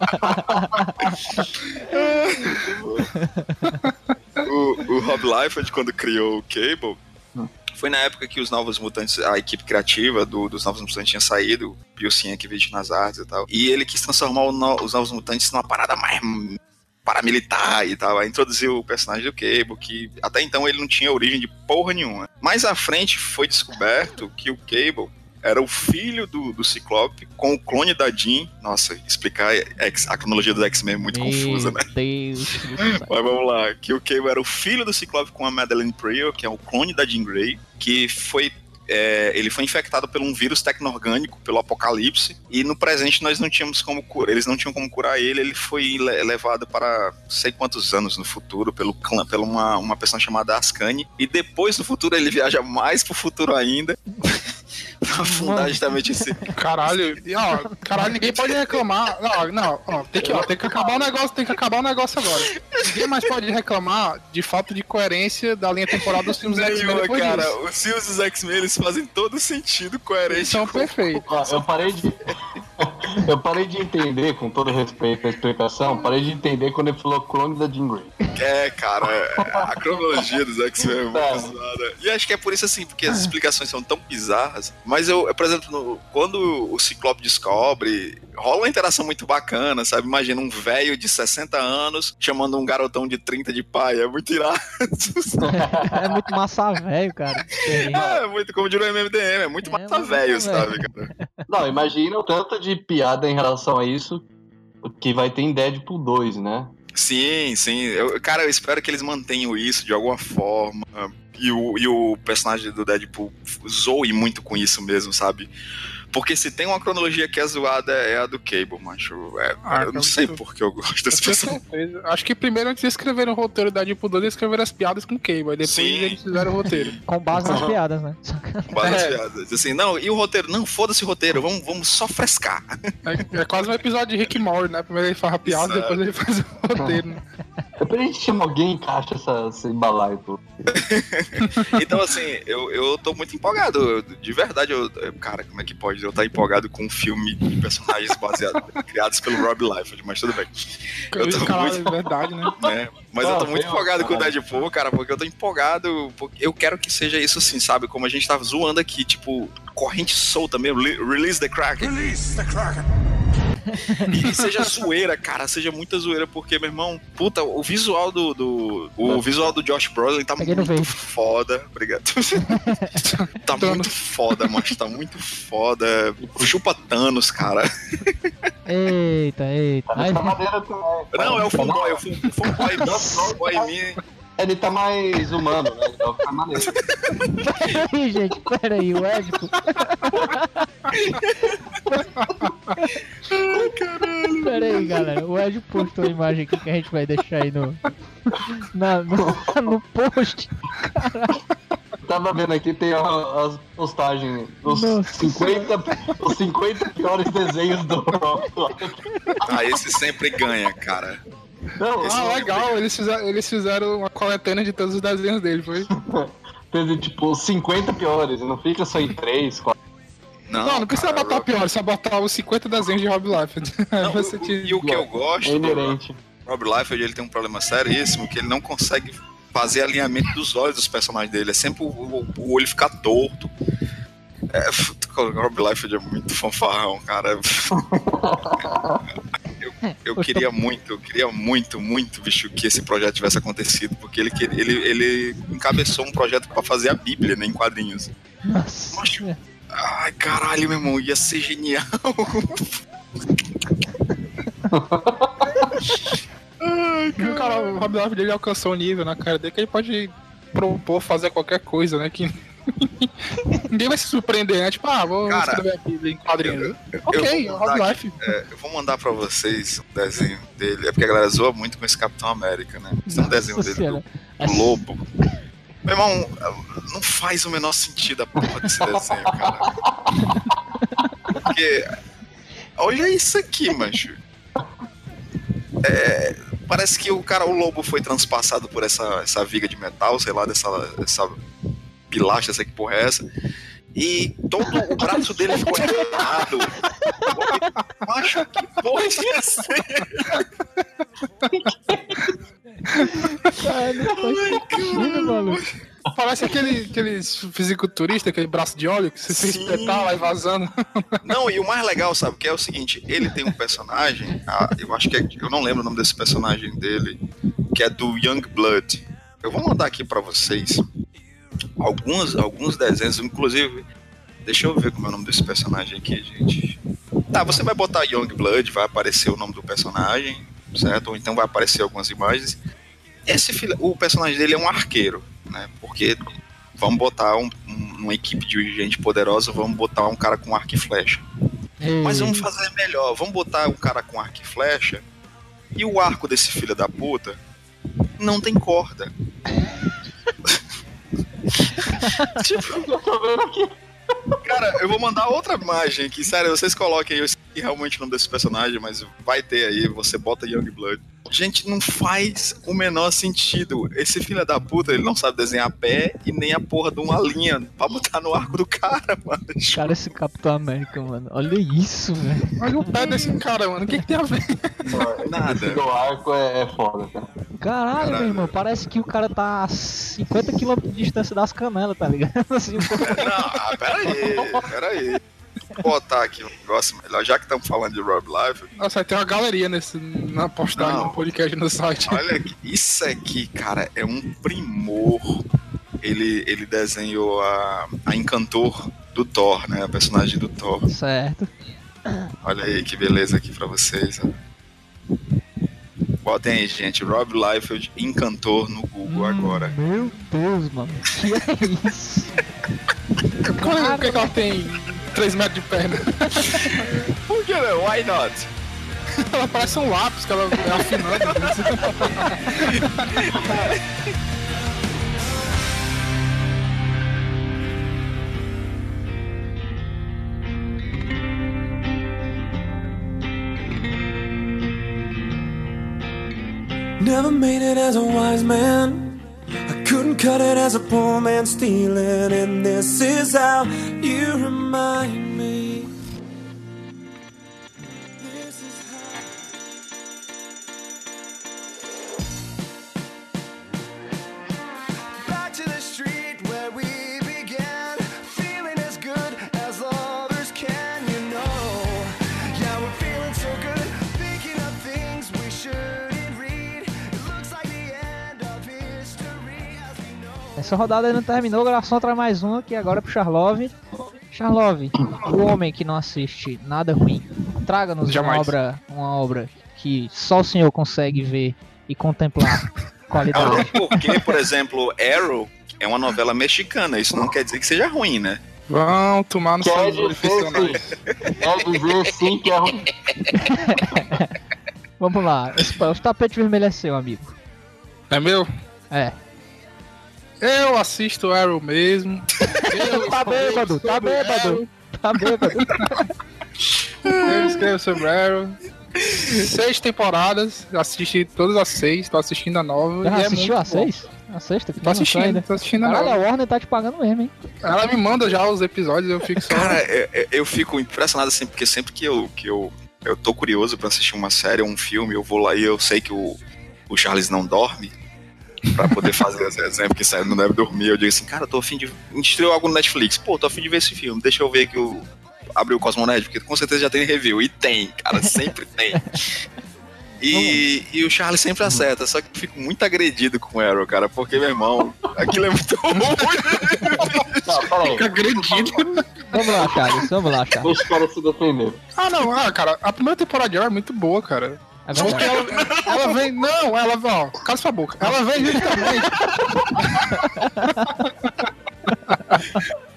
o, o Rob Liefeld, quando criou o Cable, foi na época que os Novos Mutantes, a equipe criativa do- dos Novos Mutantes tinha saído, Sienkiewicz vídeo nas artes e tal, e ele quis transformar no- os Novos Mutantes numa parada mais paramilitar e tal, aí introduziu o personagem do Cable, que até então ele não tinha origem de porra nenhuma. Mais à frente foi descoberto que o Cable era o filho do, do Ciclope com o clone da Jean. Nossa, explicar X- a cronologia do X-Men é muito confusa, né? Meu Deus. Mas vamos lá, que o Cable era o filho do Ciclope com a Madeleine Pryor, que é o clone da Jean Grey, que foi é, ele foi infectado por um vírus tecno-orgânico, pelo apocalipse, e no presente nós não tínhamos como curar, eles não tinham como curar ele, ele foi le- levado para sei quantos anos no futuro pelo clã, pela uma, uma pessoa chamada Ascani, e depois no futuro ele viaja mais pro futuro ainda, pra afundar justamente esse... Caralho, ó, caralho, ninguém pode reclamar. Não, não, ó, tem que, ó, tem que acabar o negócio, tem que acabar o negócio agora. Ninguém mais pode reclamar de falta de coerência da linha temporal dos filmes X-Men cara, disso. os filmes dos X-Men eles fazem todo sentido Eles coerente são com- perfeitos. Ó, Eu parei de. Eu parei de entender, com todo respeito à explicação, parei de entender quando ele falou clone da Jean Grey. É, cara, a cronologia dos X-Men é muito É. zoada. E acho que é por isso, assim, porque as explicações são tão bizarras. Mas eu, por exemplo, no- quando o Ciclope descobre, rola uma interação muito bacana, sabe? Imagina um velho de 60 anos chamando um garotão de 30 de pai. É muito irado. É muito massa velho, cara. É muito, como diria o MMDM, é muito É, massa velho, sabe, cara? Não, imagina o tanto de piada em relação a isso que vai ter em Deadpool 2, né? Sim, sim. Eu, cara, eu espero que eles mantenham isso de alguma forma. E o, e o personagem do Deadpool zoe muito com isso mesmo, sabe? Porque se tem uma cronologia que é zoada, é a do Cable, macho. É, Ah, eu não eu- sei por que eu gosto desse personagem. Acho que primeiro, antes de escreverem o roteiro da Deadpool 2, eles escreveram as piadas com o Cable. Aí depois Sim. eles fizeram o roteiro. Com base nas piadas, né? Com base nas É. piadas. Assim, não, e o roteiro? Não, foda-se o roteiro, vamos, vamos só frescar. É, é quase um episódio de Rick Morty, né? Primeiro ele faz a piada, Exato. depois ele faz o roteiro. né? Depois a gente chama alguém e encaixa essa, esse balaio todo. Então, assim, eu, eu tô muito empolgado. Eu- De verdade, eu- cara, como é que pode eu estar empolgado com um filme de personagens baseados, criados pelo Rob Liefeld, mas tudo bem. Eu tô Caralho, muito é verdade, né? né? Mas eu tô muito empolgado com o Deadpool, cara, porque eu tô empolgado. Porque eu quero que seja isso assim, sabe? Como a gente tava zoando aqui, tipo, corrente solta mesmo, release the Kraken. Release the Kraken. E seja zoeira, cara, seja muita zoeira, porque, meu irmão, puta, o visual do. do- o visual do Josh Brolin tá Peguei muito foda. Obrigado. tá muito foda, macho, tá muito foda. Chupa Thanos, cara. Eita, eita. Tá. Não, é o fanboy, é o fan- o fanboy, fanboy em mim. Ele tá mais humano, né? Então fica maneiro. Peraí, gente, peraí, o Édipo. Peraí, galera, o Édipo postou a imagem aqui que a gente vai deixar aí no. Na, no, no post. Tava vendo aqui, tem as postagens dos Nossa 50, os 50 piores desenhos do Ah, esse sempre ganha, cara. Não, Esse Ah, não- legal, eles fizeram, eles fizeram uma coletânea de todos os desenhos dele, foi? teve tipo os 50 piores, não fica só em 3, 4. Não, Não, não precisa cara, botar pior, só botar os 50 desenhos de Rob Liefeld. Não, você o- tira. e o que eu É gosto do inerente. Rob Liefeld, ele tem um problema seríssimo que ele não consegue fazer alinhamento dos olhos dos personagens dele. É sempre o, o- o olho ficar torto. É, o Rob Liefeld é muito fanfarrão, cara. Eu, queria muito, eu queria muito, muito, bicho, que esse projeto tivesse acontecido, porque ele, ele, ele encabeçou um projeto pra fazer a Bíblia, né, em quadrinhos. Nossa. Macho. Ai, caralho, meu irmão, ia ser genial. E o cara, o Rob Liefeld, ele alcançou um nível na cara dele que ele pode propor fazer qualquer coisa, né? Que ninguém vai se surpreender, né? Tipo, ah, vou Cara, escrever a Bíblia em quadrinhos. eu ok, vou o Rob mandar Liefeld. É, eu vou mandar pra vocês um desenho dele. É porque a galera zoa muito com esse Capitão América, né? Esse é um desenho dele do, Senhora. do lobo. Meu irmão, não faz o menor sentido a porra desse desenho, cara. Porque. Olha isso aqui, mancho. É, parece que o cara, o lobo foi transpassado por essa, essa viga de metal, sei lá, dessa, dessa pilastra, essa que porra é essa. E todo o braço dele ficou errado. Macho, que porra é essa? Cara, não. Parece aquele, aqueles fisiculturista, aquele braço de óleo que você se espetar lá e vazando. Não, e o mais legal, sabe, que é o seguinte, ele tem um personagem, ah, eu acho que é, eu não lembro o nome desse personagem dele, que é do Young Blood. Eu vou mandar aqui pra vocês alguns, alguns desenhos, inclusive, deixa eu ver como é o nome desse personagem aqui, gente. Tá, você vai botar Young Blood, vai aparecer o nome do personagem, certo? Ou então vai aparecer algumas imagens. Esse filho, o personagem dele é um arqueiro, né? Porque vamos botar um- um- uma equipe de gente poderosa, vamos botar um cara com arco e flecha. Mas vamos fazer melhor. Vamos botar o cara com arco e flecha e o arco desse filho da puta não tem corda. Tipo, Eu tô vendo aqui. cara, eu vou mandar outra imagem aqui. Sério, vocês coloquem aí. Eu sei realmente o nome desse personagem, mas vai ter aí. Você bota Young Blood. Gente, não faz o menor sentido. Esse filho da puta, ele não sabe desenhar pé e nem a porra de uma linha pra botar no arco do cara, mano. Cara, esse Capitão América, mano. Olha isso, velho. Olha o pé desse cara, mano. O que, que tem a ver? Nada. Do arco é, é foda, cara. Caralho, Caralho. meu irmão, parece que o cara tá a 50 km de distância das canelas, tá ligado? Assim. Não, ah, peraí, peraí. Vou botar aqui um negócio melhor, já que estamos falando de Rob Life. Nossa, ter uma galeria nesse, na postagem, no podcast no site. Olha aqui, isso aqui, cara, é um primor. Ele, ele desenhou a, a Encantor do Thor, né? A personagem do Thor. certo. Olha aí que beleza aqui pra vocês. ó. Botem aí, gente. Rob Liefeld Encantor no Google agora. Meu Deus, mano. Que é isso? Qual é, o que, que ela tem 3 metros de perna? Por que não? Why not? Ela parece um lápis que ela é afinando. Never made it as a wise man. I couldn't cut it as a poor man stealing. And this is how you remind me. Essa rodada ainda não terminou, gravação traz mais uma que agora é pro Charlove. Charlove, o homem que não assiste nada ruim, traga-nos uma obra, uma obra que só o senhor consegue ver e contemplar Qualidade. Porque, por exemplo, Arrow é uma novela mexicana. Isso não quer dizer que seja ruim, né? Vão tomar no seu. Quer dizer sim que é ruim. Vamos lá. O tapete vermelho é seu, amigo. É meu? É. Eu assisto Arrow mesmo. Eu Tá bêbado, tá bêbado. Arrow. Tá bêbado. Eu escrevo sobre Arrow. Seis temporadas, assisti todas as seis, tô assistindo a nova. Já e é assistiu muito a seis? A sexta? Que Tô assistindo, ainda. tô assistindo a Caralho, a nova. Warner tá te pagando mesmo, hein? Ela me manda já os episódios, eu fico só. Cara, eu, eu- eu fico impressionado assim, porque sempre que eu, que eu, eu tô curioso pra assistir uma série ou um filme, eu vou lá e eu sei que o, o Charles não dorme. Pra poder fazer esse exemplo que sai, não deve dormir. Eu digo assim, cara, tô afim de. Estreou algo no Netflix. Pô, tô afim de ver esse filme. Deixa eu ver que o. Abriu o Cosmonet, porque com certeza já tem review. E tem, cara, sempre tem. E, e o Charles sempre acerta, só que eu fico muito agredido com o Arrow, cara, porque, meu irmão, aquilo é muito ruim. Fica agredido. Vamos lá, Charles. Vamos lá, Charles. Deixa o cara se defender. Ah, não, ah, cara, a primeira temporada de Arrow é muito boa, cara. Porque ela, ela vem. Não, ela vem, ó, cala sua boca. Ela vem justamente.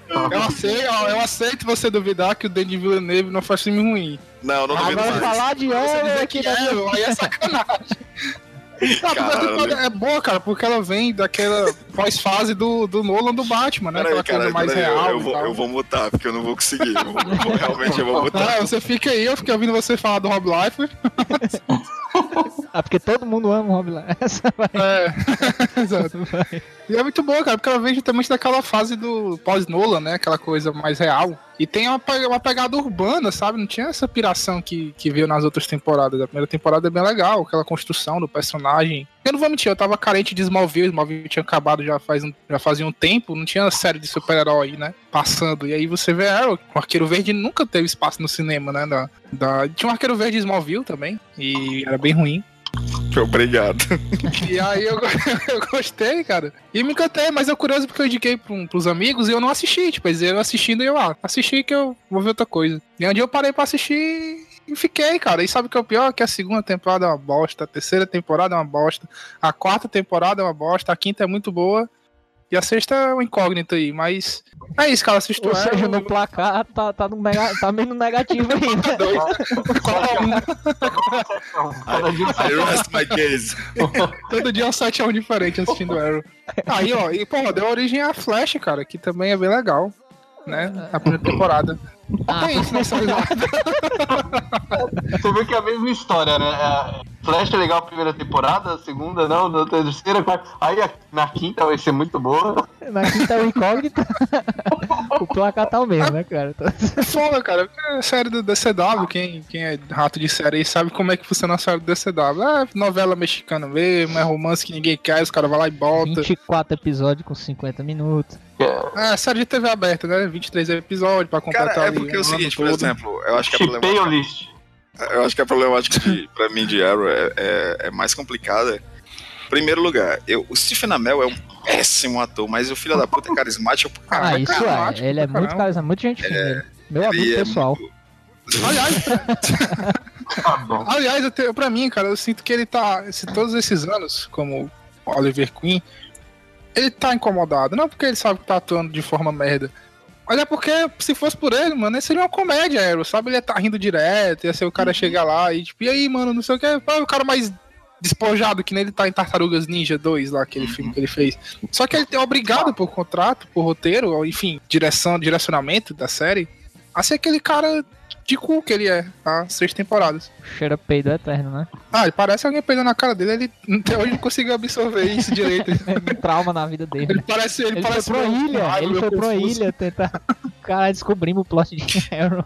eu, aceito, eu aceito você duvidar que o Denis Villeneuve não faz filme ruim. Não, não duvido Agora mais. falar de dizer aqui que é, aí é sacanagem. Não, é boa, cara, porque ela vem daquela pós-fase do, do Nolan do Batman, né? Peraí, Aquela coisa cara, mais peraí, eu- real. eu, e vou, eu vou mutar, porque eu não vou conseguir. Eu vou- eu realmente eu vou mutar. Ah, você fica aí, eu fiquei ouvindo você falar do Rob Life. Ah, porque todo mundo ama o Rob Life. Essa vai. É, exato. vai. E é muito boa, cara, porque ela vem justamente daquela fase do pós-Nolan, né? Aquela coisa mais real. E tem uma, uma pegada urbana, sabe? Não tinha essa piração que, que veio nas outras temporadas. A primeira temporada é bem legal, aquela construção do personagem. Eu não vou mentir, eu tava carente de Smallville. Smallville tinha acabado já, faz um, já fazia um tempo, não tinha série de super-herói, né? Passando. E aí você vê Arrow, o Arqueiro Verde nunca teve espaço no cinema, né? Da, da- Tinha um Arqueiro Verde de Smallville também, e era bem ruim. Obrigado. E aí eu, eu gostei, cara. E me encantei, mas é curioso porque eu indiquei um, pros amigos e eu não assisti. Tipo, eles iam assistindo e eu, ah, assisti que eu vou ver outra coisa. E onde eu parei pra assistir e fiquei, cara. E sabe o que é o pior? Que a segunda temporada é uma bosta, a terceira temporada é uma bosta, a quarta temporada é uma bosta, a quinta é muito boa. E a sexta é uma incógnita aí, mas é isso, cara. Assisto Ou seja, Arrow, no placar tá, tá, no nega, tá meio no negativo ainda. é um? Cada dia I rest my case. Todo dia é um 7 a 1 diferente assistindo Arrow. Aí, ó, e porra, deu origem a Flash, cara, que também é bem legal. Né? A primeira temporada. Ah, Tem isso nessa risada. Você vê que é a mesma história, né? É, Flash é legal a primeira temporada, a segunda não, na terceira, quarta. Aí a- na quinta vai ser muito boa. Na quinta é o incógnita. o placar tá o mesmo, né, cara? É foda, cara. É série do DCW, quem, quem é rato de série aí sabe como é que funciona a série do DCW. É novela mexicana mesmo, é romance que ninguém quer, os caras vão lá e botam. 24 episódios com 50 minutos. É, série de TV aberta, né? 23 episódios pra completar Cara, é porque é o seguinte, por todo. exemplo, eu acho que a Chipei o problemática, list. eu acho que a problemática de, pra mim de Arrow é, é, é mais complicada. Em primeiro lugar, eu, o Stephen Amell é um péssimo ator, mas o filho da puta é carismático pra Ah, caralho. isso é. Ele é muito caramba. carismático, muita gente fina. ele. Meu amigo é pessoal. muito- Aliás, Tá. Aliás, eu te- pra mim, cara, eu sinto que ele tá. Se todos esses anos, como Oliver Queen, ele tá incomodado. Não porque ele sabe que tá atuando de forma merda. Mas é porque, se fosse por ele, mano, seria uma comédia, Arrow, sabe? Ele ia tá rindo direto, ia ser o cara chegar lá e, tipo, e aí, mano, não sei o que. Pô, O cara mais despojado que nem ele tá em Tartarugas Ninja 2, lá, aquele filme que ele fez. Só que ele é obrigado por contrato, por roteiro, enfim, direção, direcionamento da série, a ser aquele cara de cu que ele é, há seis temporadas. Cheira peido eterno, né? Ah, ele parece alguém pegando na cara dele, ele até hoje não conseguiu absorver isso direito. Um trauma na vida dele. Ele parece. Ele, Ele foi parece pra um- ilha, Ai, ele foi pra confuso. ilha tentar. Cara, descobrimos o plot de Arrow.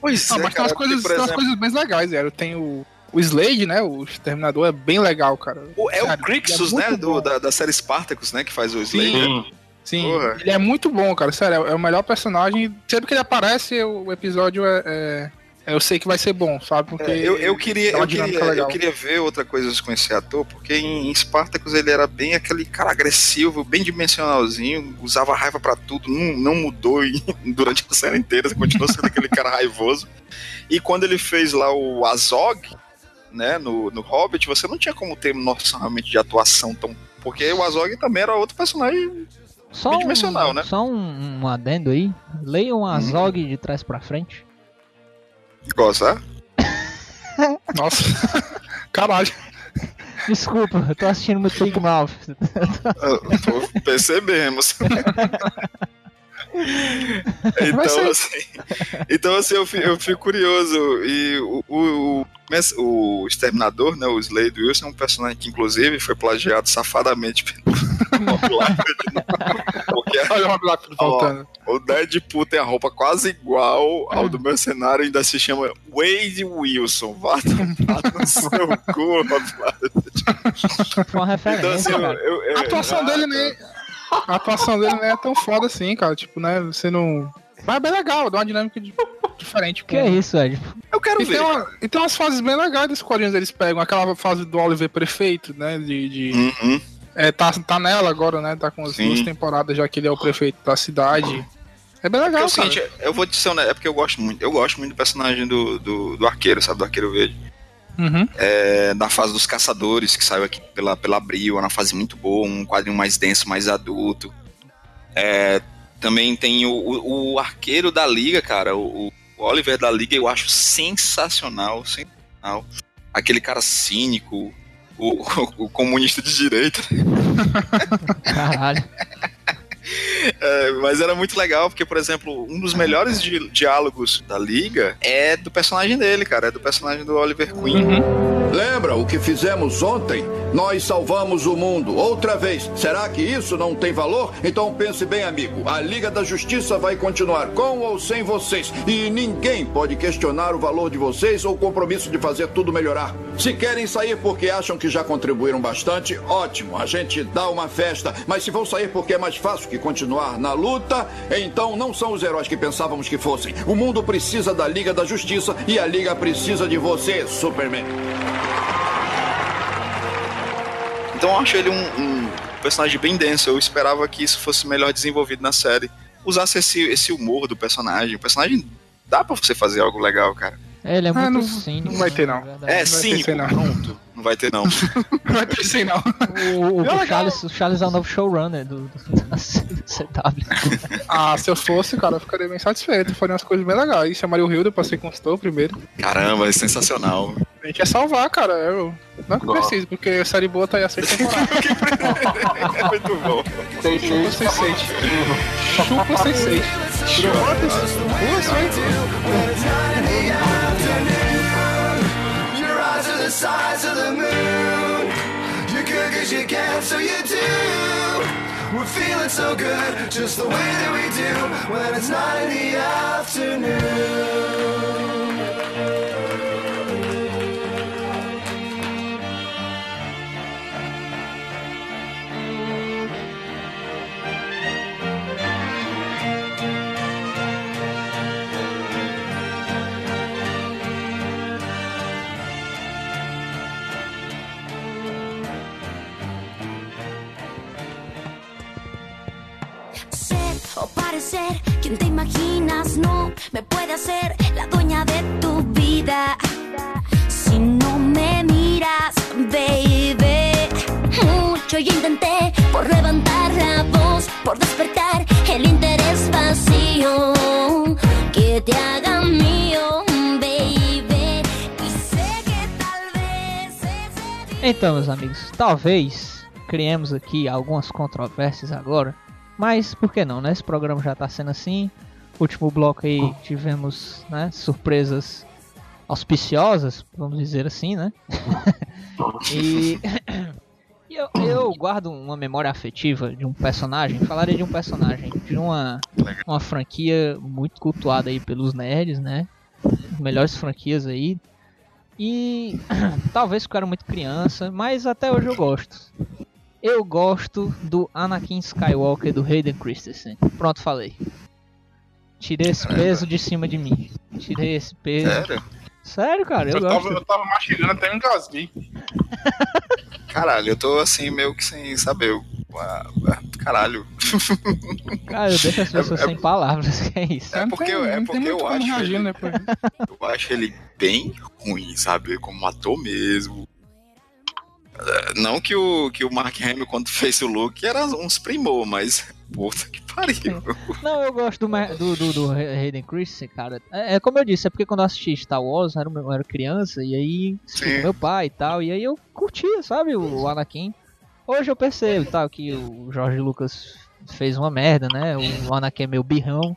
Pois Ah, é, mas tem cara, umas coisas, tem umas exemplo, coisas bem legais, Zero. Tem o, o Slade, né? O Exterminador é bem legal, cara. o- é o Sério, Crixus, é né, do, da, da série Spartacus, né, que faz o Slade. Sim. Sim, Porra. ele é muito bom, cara. Sério, é o melhor personagem. Sempre que ele aparece, o episódio é. é- eu sei que vai ser bom, sabe? Porque. É, eu, eu queria, é uma eu, queria, legal. eu queria ver outra coisa com esse ator, porque em, em Spartacus ele era bem aquele cara agressivo, bem dimensionalzinho, usava raiva pra tudo, não, não mudou e- durante a série inteira, continuou sendo aquele cara raivoso. E quando ele fez lá o Azog, né, no, no Hobbit, você não tinha como ter noção realmente de atuação tão. Porque o Azog também era outro personagem Só um, bidimensional, né? só um, um adendo aí. Leiam a Zog de trás pra frente. Gosta? Nossa. Caralho. Desculpa, eu tô assistindo muito Big Mouth. Percebemos. Então, assim, então, assim, eu fico, eu fico curioso. E o, o, o, o Exterminador, né, o Slade Wilson, é um personagem que, inclusive, foi plagiado safadamente pelo Rob Liefeld. Porque Olha o Rob Liefeld voltando. o Deadpool tem a roupa quase igual ao do mercenário, ainda se chama Wade Wilson. Vá tomar no seu cu, Rob Liefeld. Uma Então, referência, assim, eu, eu, eu, A atuação dele nem. A atuação dele não é tão foda assim, cara. Tipo, né? Você não. Mas é bem legal, dá uma dinâmica di- diferente. Que é isso, Ed? eu quero E ver. tem, uma- e tem umas fases bem legais dos quadrinhos eles pegam. Aquela fase do Oliver prefeito, né? De. de- Uhum. é, tá, tá nela agora, né? Tá com as Sim. duas temporadas já que ele é o prefeito da cidade. É bem Porque é legal, o cara. seguinte, eu vou te ser honesto, é porque eu gosto muito, eu gosto muito do personagem do, do, do arqueiro, sabe, do arqueiro verde. Uhum. É, da fase dos caçadores, que saiu aqui pela, pela Abril, é uma fase muito boa, um quadrinho mais denso, mais adulto. É, também tem o, o, o arqueiro da Liga, cara, o, o Oliver da Liga, eu acho sensacional, sensacional. Aquele cara cínico, o, o, o comunista de direita. Caralho. É, mas era muito legal, porque, por exemplo, um dos melhores di- diálogos da Liga é do personagem dele, cara, é do personagem do Oliver Queen. Lembra o que fizemos ontem? Nós salvamos o mundo outra vez. Será que isso não tem valor? Então pense bem, amigo. A Liga da Justiça vai continuar com ou sem vocês. E ninguém pode questionar o valor de vocês ou o compromisso de fazer tudo melhorar. Se querem sair porque acham que já contribuíram bastante, ótimo. A gente dá uma festa. Mas se vão sair porque é mais fácil que continuar na luta, então não são os heróis que pensávamos que fossem. O mundo precisa da Liga da Justiça e a Liga precisa de você, Superman. Então eu acho ele um, um personagem bem denso. Eu esperava que isso fosse melhor desenvolvido na série. Usasse esse, esse humor do personagem. O personagem dá pra você fazer algo legal, cara. Ele é Ah, muito não- cínico. não vai ter, né, não. É, vai ter sim, isso aí, não. pronto. Não vai ter, não. Não vai ter aí, não. O, o, o. Charles, o Charles é o novo showrunner do, do, da CW. Ah, se eu fosse, cara, eu ficaria bem satisfeito. Faria umas coisas bem legais. Chamaria o Hildo pra ser consultor primeiro. Caramba, é sensacional. A gente ia salvar, cara. Eu... Não é que preciso, porque a série boa tá aí a sexta temporada. É muito bom. Chupa gente. Sense8. Chupa Sense8. Chupa Sense8. Your eyes are the size of the moon. You're good cause you can, so you do. We're feeling so good, just the way that we do when it's not in the afternoon. O parecer quien te imaginas no me puede hacer la dueña de tu vida. Si no me miras, baby. Mucho yo intenté por levantar la voz, por despertar el interés vacío que te haga mío, baby. Y sé que tal vez ese Então, meus amigos, talvez criemos aqui algumas controvérsias agora, mas por que não, né? Esse programa já tá sendo assim. Último bloco aí tivemos, né, surpresas auspiciosas, vamos dizer assim, né? e eu, eu guardo uma memória afetiva de um personagem, falaria de um personagem de uma, uma franquia muito cultuada aí pelos nerds, né? As melhores franquias aí. E talvez eu era muito criança, mas até hoje eu gosto. Eu gosto do Anakin Skywalker do Hayden Christensen. Pronto, falei. Tirei esse peso de cima de mim. Tirei esse peso. Sério? Sério, cara, eu, Eu gosto. tava, eu tava mastigando até me engasguei. Caralho, eu tô assim, meio que sem saber Caralho. Cara, eu deixo as pessoas É- é- sem palavras, que é isso. É porque, eu- é porque eu acho. Ele, eu acho ele bem ruim, sabe? Como ator mesmo. Não que o, que o Mark Hamill, quando fez o look, era uns primor, mas. Puta que pariu. Não, eu gosto do, do, do, do Hayden Christensen, cara. É, é como eu disse, é porque quando eu assisti Star Wars, eu era, eu era criança, e aí assisti com meu pai e tal, e aí eu curtia, sabe, o, o Anakin. Hoje eu percebo, tal, que o Jorge Lucas fez uma merda, né, o Anakin é meio birrão.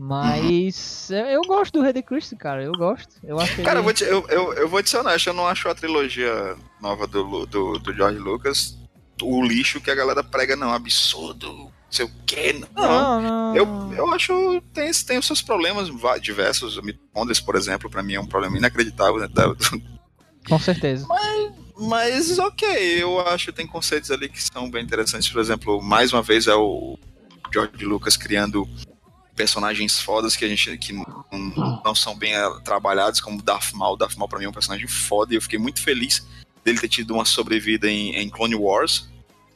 Mas eu, eu gosto do Hayden Christensen, cara, eu gosto. Eu acho Cara, eu ele... vou, te, eu, eu, eu vou honesto, eu não acho a trilogia nova do, do, do George Lucas o lixo que a galera prega, não. Absurdo, não sei o quê. Não, Não, não. Eu, eu acho tem, tem os seus problemas diversos. Mitocôndrias, por exemplo, pra mim é um problema inacreditável. Né? Com certeza. Mas ok, eu acho que tem conceitos ali que são bem interessantes. Por exemplo, mais uma vez é o George Lucas criando personagens fodas que a gente que não, não são bem eh, trabalhados, como Darth Maul. Darth Maul pra mim é um personagem foda e eu fiquei muito feliz dele ter tido uma sobrevida em, em Clone Wars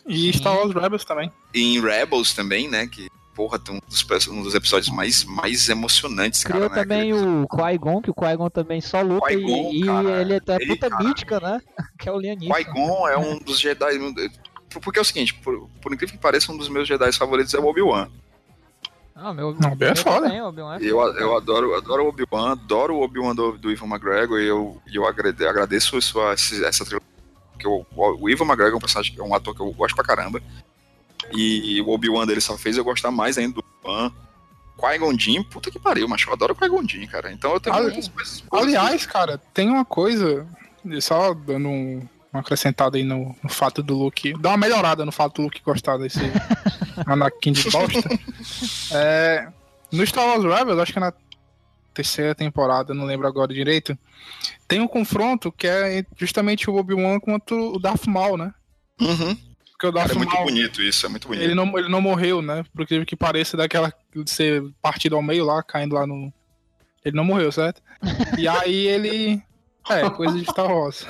E Star Wars Rebels também. e em Rebels também, né? Que, porra, tem um dos, um dos episódios mais, mais emocionantes, Criou cara, né? também o Qui-Gon, que o Qui-Gon também só luta e, e cara, ele é ele, puta cara. mítica, né? Que é o Neeson. Qui-Gon é um dos Jedi. Porque é o seguinte, por, por incrível que pareça, um dos meus Jedi favoritos é o Obi-Wan. Ah, meu, Não, Obi-Wan é foda. também, Obi-Wan é Eu, foda. eu adoro, adoro o Obi-Wan, adoro o Obi-Wan do, do Ivan McGregor e eu, eu agrade- agradeço sua, essa trilogia. Porque o, o Ivan McGregor é um personagem, é um ator que eu gosto pra caramba. E, o Obi-Wan dele só fez eu gostar mais ainda do Obi-Wan. Qui-Gon Jinn, puta que pariu, mas eu adoro o Qui-Gon Jinn, cara. Então eu tenho Ali- muitas coisas. Aliás, cara, tem uma coisa, só dando um, acrescentada aí no, no fato do Luke, dá uma melhorada no fato do Luke gostar desse Anakin de bosta. É, no Star Wars Rebels, acho que é na terceira temporada, não lembro agora direito, tem um confronto que é justamente o Obi-Wan contra o Darth Maul, né? Uhum. Porque o Darth Cara, é muito Maul, bonito isso, é muito bonito. ele não, ele não morreu, né? Por incrível que pareça, daquela de ser partido ao meio lá, caindo lá no. Ele não morreu, certo? E aí ele. É, coisa de Star Wars.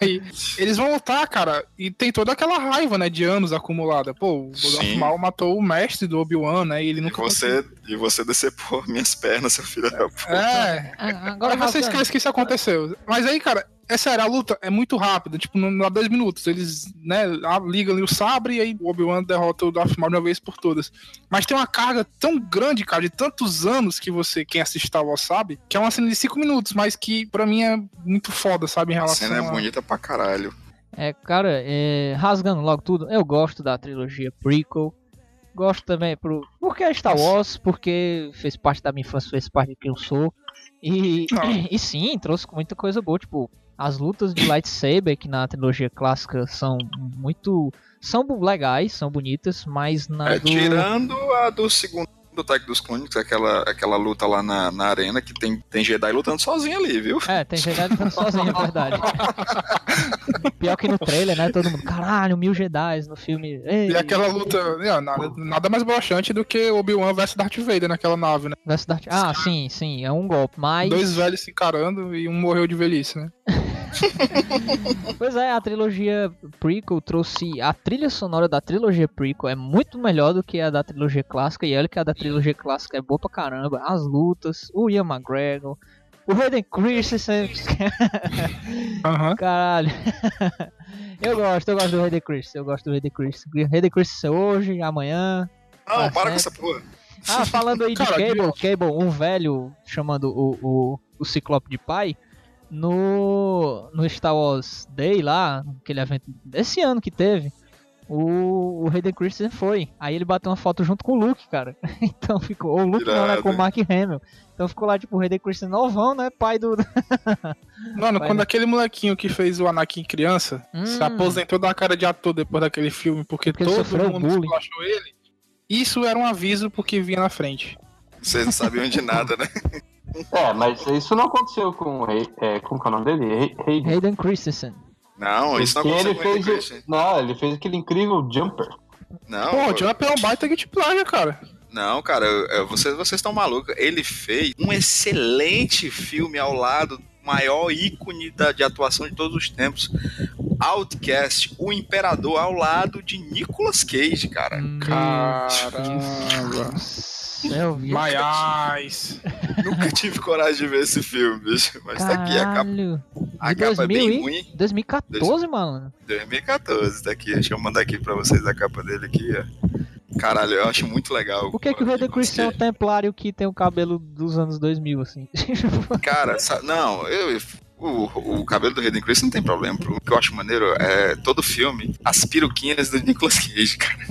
Aí, eles vão lutar, cara, e tem toda aquela raiva, né, de anos acumulada. Pô, o Darth. Maul matou o mestre do Obi-Wan, né, e ele E nunca... você, e você decepou minhas pernas, seu filho da puta. É, Ah, agora Agora você esquece que isso aconteceu. Mas aí, cara, é sério, a luta é muito rápida, tipo, não dá dois minutos. Eles, né, a- ligam ali o sabre e aí o Obi-Wan derrota o Darth Maul de uma vez por todas. Mas tem uma carga tão grande, cara, de tantos anos que você, quem assiste Star Wars sabe, que é uma cena de cinco minutos, mas que pra mim é muito foda, sabe, em A relação cena é a... bonita pra caralho. É, cara, é, rasgando logo tudo, eu gosto da trilogia prequel. Gosto também pro, porque é Star Wars, porque fez parte da minha infância, fez parte de quem eu sou. E, e sim, trouxe muita coisa boa, tipo, as lutas de lightsaber que na trilogia clássica são muito são legais, são bonitas, mas na É, do tirando a do segundo Ataque dos Clones, que é aquela, aquela luta lá na, na arena, que tem, tem Jedi lutando sozinho ali, viu? É, tem Jedi lutando sozinho, é verdade. Pior que no trailer, né? Todo mundo, caralho, mil Jedi no filme. Ei, E aquela luta, é, nada, nada mais broxante do que Obi-Wan versus Darth Vader naquela nave, né? versus Darth- Ah, sim, sim, é um golpe, mas. Dois velhos se encarando e um morreu de velhice, né? Pois é, a trilogia prequel trouxe. A trilha sonora da trilogia prequel é muito melhor do que a da trilogia clássica. E olha que a da trilogia clássica é boa pra caramba. As lutas, o Ian McGregor, o Hayden Christensen. Aham. Caralho. eu gosto, eu gosto do Hayden Christensen. Eu gosto do Hayden Christensen. Hayden Christensen hoje, amanhã. Não, Tá para com certo. essa porra. Ah, falando aí de Cara, Cable, que- Cable, um velho chamando o, o, o Ciclope de pai, no, no Star Wars Day lá, aquele evento desse ano que teve, o, o Hayden Christensen foi. Aí ele bateu uma foto junto com o Luke, cara. Então ficou, o Luke não, né, Irado. com o Mark Hamill. Então ficou lá, tipo, o Hayden Christensen novão, né, pai do... Mano, Vai, quando né? aquele molequinho que fez o Anakin criança se Hum. aposentou da cara de ator depois daquele filme, porque, Porque todo mundo bullying. achou ele, isso era um aviso porque vinha na frente. Vocês não sabiam de nada, né? É, mas isso não aconteceu com. É, como que é o nome dele? Hayden. Hayden Christensen. Não, isso não ele fez. O... Não, ele fez aquele incrível jumper. Não, Pô, o Jump é um baita Git Plaga, cara. não, cara, eu- eu- vocês vocês estão malucos. Ele fez um excelente filme ao lado do maior ícone da, de atuação de todos os tempos. Outcast, o Imperador ao lado de Nicolas Cage, cara. Caramba. Eu vi. My eyes. Nunca tive coragem de ver esse filme, bicho. Mas tá aqui, a capa, Caralho. A De capa é 2000 bem ruim. 2014, mano. 2014, tá aqui. Deixa eu mandar aqui pra vocês a capa dele aqui, ó. Caralho, eu acho muito legal. Por que, que o Rei Christian é um templário que tem o cabelo dos anos 2000, assim? Cara, não, eu. O, o cabelo do Hayden Christensen não tem problema. O que eu acho maneiro é todo filme, as peruquinhas do Nicolas Cage, cara.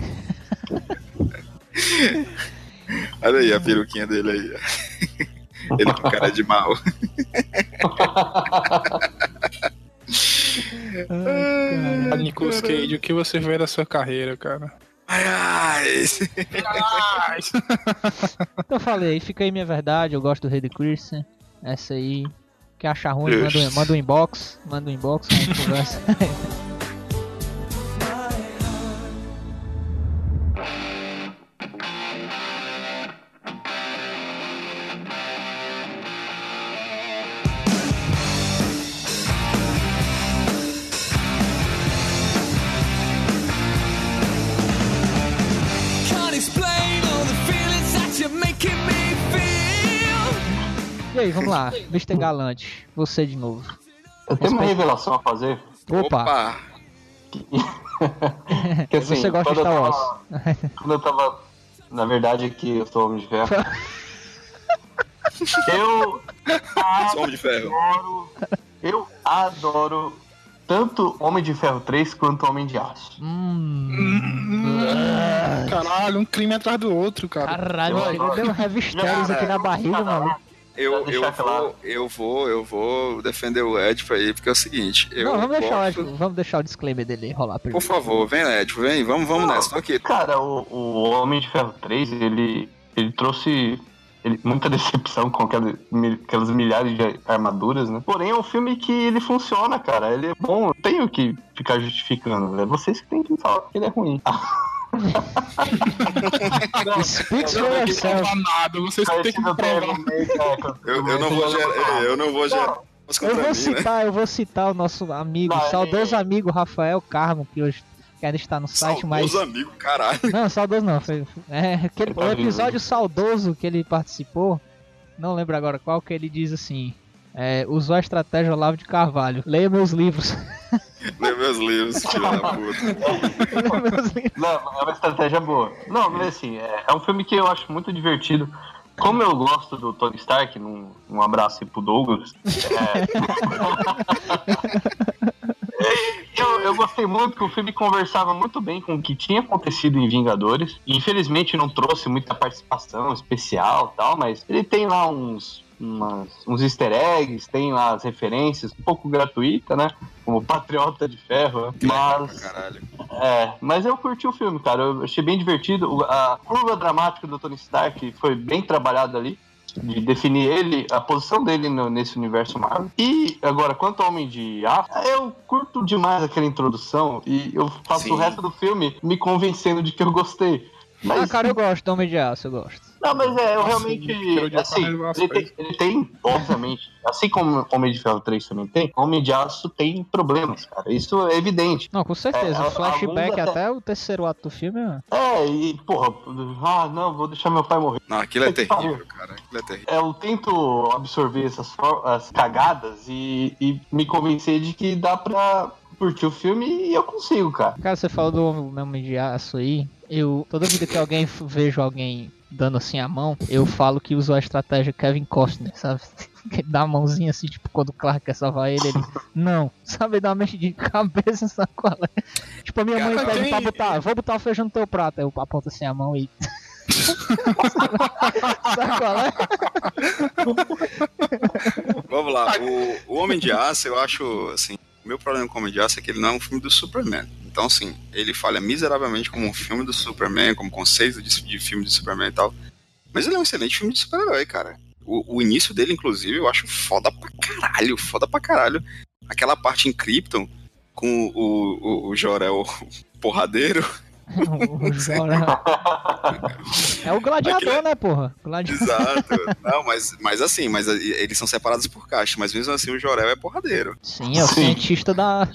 Olha aí a peruquinha dele aí. Ele com cara de mal. A Nicolas Cage, o que você vê da sua carreira, cara? Ai, ai. Então eu falei, fica aí minha verdade, eu gosto do Rei Christian. Essa aí. Quer achar ruim, manda, um- manda um inbox. Manda um inbox, a gente conversa. E aí, vamos lá, Mr. Galante, você de novo. Eu tenho uma revelação a fazer. Opa! Que assim, Você gosta de quando eu Star tava- Wars. Quando eu tava. Na verdade, aqui eu sou homem de ferro. eu. Sou Homem de Ferro. Adoro, eu adoro tanto Homem de Ferro 3 quanto Homem de Aço. Caralho, um crime atrás do outro, cara. Caralho, adoro. deu um revisteres aqui na barriga, maluco. Eu, eu, deixar claro. vou, eu vou, eu vou defender o Ed aí, porque é o seguinte. Eu Não, vamos deixar, gosto- o, vamos deixar o disclaimer dele rolar Por primeiro. favor, vem, Ed, vem, vamos, vamos nessa. Tô aqui. Cara, o, o Homem de Ferro 3, ele, ele trouxe ele- muita decepção com aquelas, aquelas milhares de armaduras, né? Porém, é um filme que ele funciona, cara. Ele é bom, eu tenho que ficar justificando. É vocês que têm que falar que ele é ruim. Speaks Eu for não vou yourself. nada, vocês têm que provar. Eu, eu não vou gerar. Eu não vou gerar. Mas Eu vou mim, né? citar, eu vou citar o nosso amigo, Não, saudoso amigo Rafael Carmo, que hoje que ainda está no site, mas. Saudoso amigo, caralho. Não, saudoso não. Foi, é, aquele, Ele o episódio saudoso que ele participou, não lembro agora qual, que ele diz assim: é, usou a estratégia Olavo de Carvalho. Leia meus livros. Lê meus livros, filho da puta. Não, é uma estratégia boa. Não, mas assim, é, é um filme que eu acho muito divertido. Como eu gosto do Tony Stark, num, um abraço aí pro Douglas. é, eu, eu gostei muito que o filme conversava muito bem com o que tinha acontecido em Vingadores. Infelizmente não trouxe muita participação especial e tal, mas ele tem lá uns, umas- uns easter eggs, tem lá as referências, um pouco gratuita, né? Como Patriota de Ferro. né? Mas é, mas eu curti o filme, cara. Eu achei bem divertido. A curva dramática do Tony Stark foi bem trabalhada ali. De definir ele, a posição dele no- nesse universo Marvel. E agora, quanto ao Homem de Aço, eu curto demais aquela introdução e eu faço Sim. o resto do filme me convencendo de que eu gostei. Mas, Ah, cara, eu gosto do Homem de Aço, eu gosto. Não, mas é, eu realmente. Assim, ele tem, ele tem, obviamente, assim como Homem de Ferro 3 também tem, Homem de Aço tem problemas, cara. Isso é evidente. Não, com certeza. É, o flashback até- até o terceiro ato do filme é. É, e, porra, ah, não, vou deixar meu pai morrer. Não, aquilo é Que terrível, cara. Aquilo é terrível. É, Eu tento absorver essas for- as cagadas e, e me convencer de que dá pra curtir o filme e eu consigo, cara. Cara, você falou do Homem de Aço aí. Eu, toda vida que alguém vejo alguém dando assim a mão, eu falo que usou a estratégia Kevin Costner, sabe? Dá a mãozinha assim, tipo, quando o Clark quer salvar ele, ele. Não, sabe? Dá uma mexe de cabeça, sabe qual é? Tipo, a minha mãe Cara, pede tem- pra botar, vou botar o feijão no teu prato. Aí eu aponto assim a mão e. sabe qual é? Vamos lá. O, o Homem de Aço, eu acho, assim, meu problema com o de é que ele não é um filme do Superman. Então, assim, ele falha miseravelmente como um filme do Superman, como conceito de, de filme de Superman e tal. Mas ele é um excelente filme de super-herói, cara. O, o início dele, inclusive, eu acho foda pra caralho, foda pra caralho. Aquela parte em Krypton, com o, o, o Jor-El porradeiro. É o gladiador, né, porra? Gladiador. Exato. Não, mas, mas assim, mas eles são separados por caixa, mas mesmo assim o Jorel é porradeiro. Sim, é o cientista da.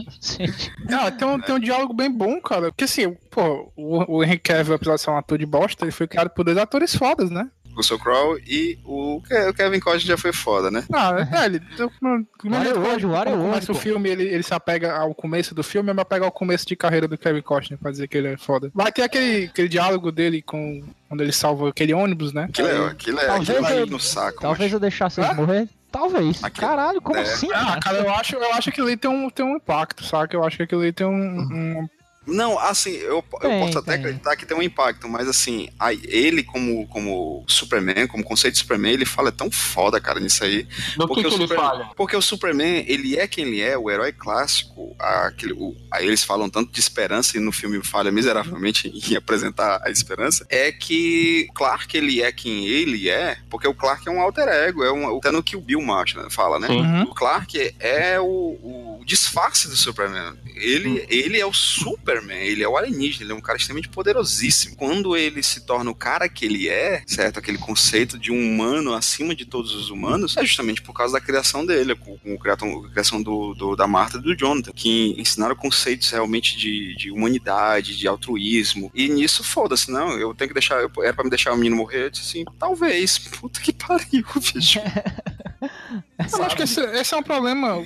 Ah, tem um, tem um diálogo bem bom, cara. Porque assim, pô, o, o Henry Cavill, apesar de ser um ator de bosta, ele foi criado por dois atores fodas, né? Russell Crowe e o, Ke- o Kevin Costner já foi foda, né? Ah, é, ele. No Waterworld, quando Waterworld, começa o pô. filme, ele, ele se apega ao começo do filme, mas apega ao começo de carreira do Kevin Costner pra dizer que ele é foda. Vai ter aquele, aquele diálogo dele com. Quando ele salva aquele ônibus, né? Aquilo é, aquilo é, Talvez aquilo é eu- no saco. Talvez eu deixasse ele morrer. Talvez. Caralho, como é. assim? Ah, cara, eu acho, eu acho que ali tem um, tem um impacto, saca? Eu acho que aquilo ali tem um. um- Não, assim, eu, eu Tem, posso até tem. acreditar que tem um impacto, mas assim, aí, ele como, como Superman, como conceito de Superman, ele fala tão foda, cara, nisso aí. No que Porque que o ele Superman- falha? Porque o Superman, ele é quem ele é, o herói clássico, aquele, o- aí eles falam tanto de esperança e no filme falha miseravelmente em apresentar a esperança, é que Clark, ele é quem ele é, porque o Clark é um alter ego, é um, até no que o Bill Marshall fala, né? Uhum. O Clark é o, o disfarce do Superman. Ele, ele é o Superman, ele é o alienígena, ele é um cara extremamente poderosíssimo. Quando ele se torna o cara que ele é, certo? Aquele conceito de um humano acima de todos os humanos, é justamente por causa da criação dele, com, com a criação do, do- da Marta e do Jonathan, que ensinaram conceitos realmente de, de humanidade, de altruísmo. E nisso, foda-se, não, eu tenho que deixar, eu, era pra me deixar o menino morrer, eu disse assim, talvez, puta que pariu, bicho. Eu acho que esse, esse é um problema.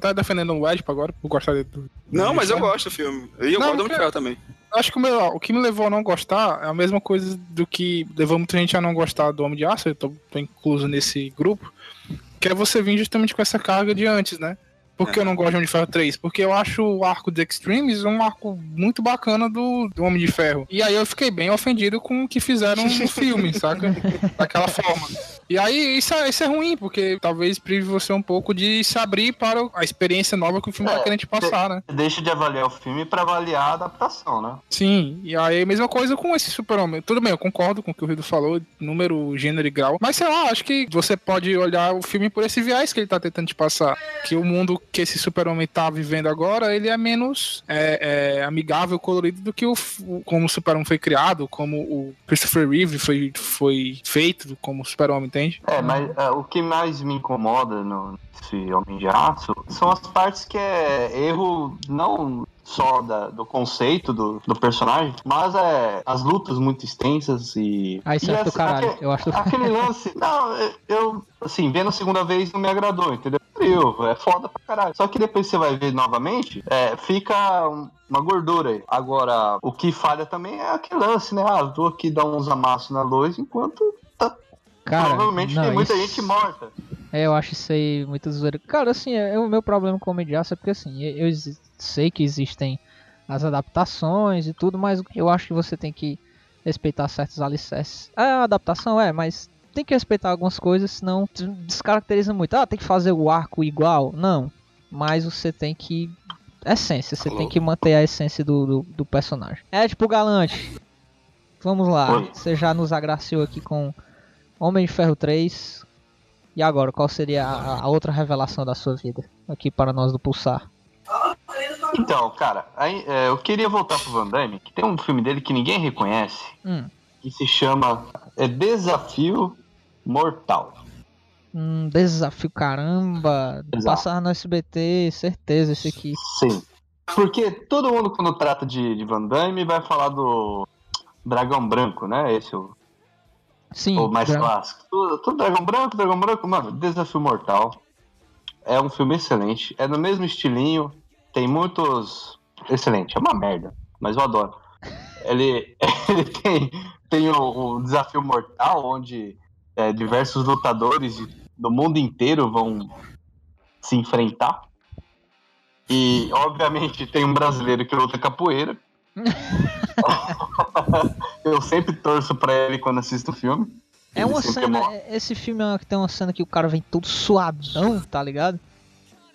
Tá defendendo o Ed agora, por gostar de, do. Não, mas eu gosto do filme. E eu Não, gosto do Ferro também. Acho que o, meu- o que me levou a não gostar é a mesma coisa do que levou muita gente a não gostar do Homem de Aço, eu tô, tô incluso nesse grupo, que é você vir justamente com essa carga de antes, né? Por que eu não gosto de Homem de Ferro 3? Porque eu acho o arco de Extremes um arco muito bacana do, do Homem de Ferro. E aí eu fiquei bem ofendido com o que fizeram no filme, saca? Daquela forma. E aí isso é, isso é ruim, porque talvez prive você um pouco de se abrir para a experiência nova que o filme tá querendo te passar, né? Você deixa de avaliar o filme pra avaliar a adaptação, né? Sim, e aí mesma coisa com esse super-homem. Tudo bem, eu concordo com o que o Rido falou, número, gênero e grau. Mas sei lá, acho que você pode olhar o filme por esse viés que ele tá tentando te passar. Que o mundo que esse super-homem tá vivendo agora, ele é menos é, é, amigável, colorido do que o, o- como o super-homem foi criado, como o Christopher Reeve foi, foi feito como super-homem, entende? É, mas é, o que mais me incomoda no nesse Homem de Aço são as partes que é erro não só da- do conceito do, do personagem, mas é as lutas muito extensas e. Ah, isso e é do caralho. aque- Eu acho Aquele lance. Não, eu, assim, vendo a segunda vez não me agradou, entendeu? Eu, é foda pra caralho. Só que depois você vai ver novamente, é, fica um- uma gordura aí. Agora, o que falha também é aquele lance, né? Ah, tô aqui dar uns amassos na luz enquanto tá. Cara, provavelmente não, tem muita isso- gente morta. É, eu acho isso aí muito zoeira. Cara, assim, é, o meu problema com o Homem de Aço é porque, assim, eu, sei que existem as adaptações e tudo, mas eu acho que você tem que respeitar certos alicerces. É a adaptação, é, mas tem que respeitar algumas coisas, senão des- descaracteriza muito. Ah, tem que fazer o arco igual. Não, mas você tem que... Essência, você tem que manter a essência do, do, do personagem. É tipo Galante. Vamos lá, Oi. você já nos agraciou aqui com Homem de Ferro 3. E agora, qual seria a, a outra revelação da sua vida? Aqui para nós do Pulsar. Então, cara, aí, é, eu queria voltar pro Van Damme, que tem um filme dele que ninguém reconhece, Hum, que se chama é, Desafio Mortal. um desafio caramba. Exato. Passar no SBT, certeza esse aqui. Sim. Porque todo mundo, quando trata de, de Van Damme, vai falar do Dragão Branco, né? Esse é o, Sim, o mais Dra- clássico. Tudo, tudo Dragão Branco, Dragão Branco, mano, Desafio Mortal. É um filme excelente. É no mesmo estilinho. Tem muitos. Excelente, é uma merda, mas eu adoro. Ele, ele tem, tem o, o Desafio Mortal, onde é, diversos lutadores do mundo inteiro vão se enfrentar. E, obviamente, tem um brasileiro que luta capoeira. eu sempre torço pra ele quando assisto o filme. É uma cena. mo- Esse filme é uma- que tem uma cena que o cara vem todo suadão, tá ligado?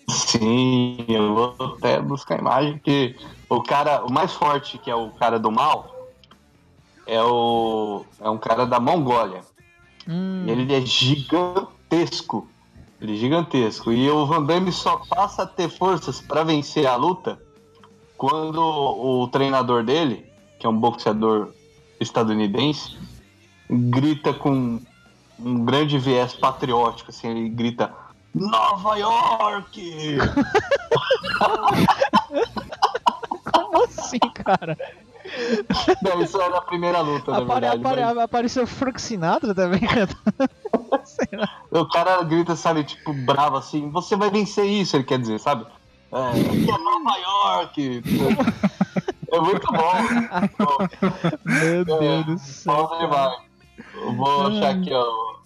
Sim, eu vou até buscar a imagem, porque o cara, o mais forte, que é o cara do mal, é o é um cara da Mongólia. Hum, ele é gigantesco. Ele é gigantesco. E o Van Damme só passa a ter forças pra vencer a luta quando o treinador dele que é um boxeador estadunidense, grita com um grande viés patriótico, assim, ele grita Nova York! Como assim, cara? Não, isso era a primeira luta, na Apare, verdade. apare, mas- Apareceu Frank Sinatra também cantando. O cara grita, sabe, tipo, bravo assim, você vai vencer isso, ele quer dizer, sabe? É, aqui é Nova York! É muito bom. Meu Deus do céu. Vai. Eu vou achar aqui, ó,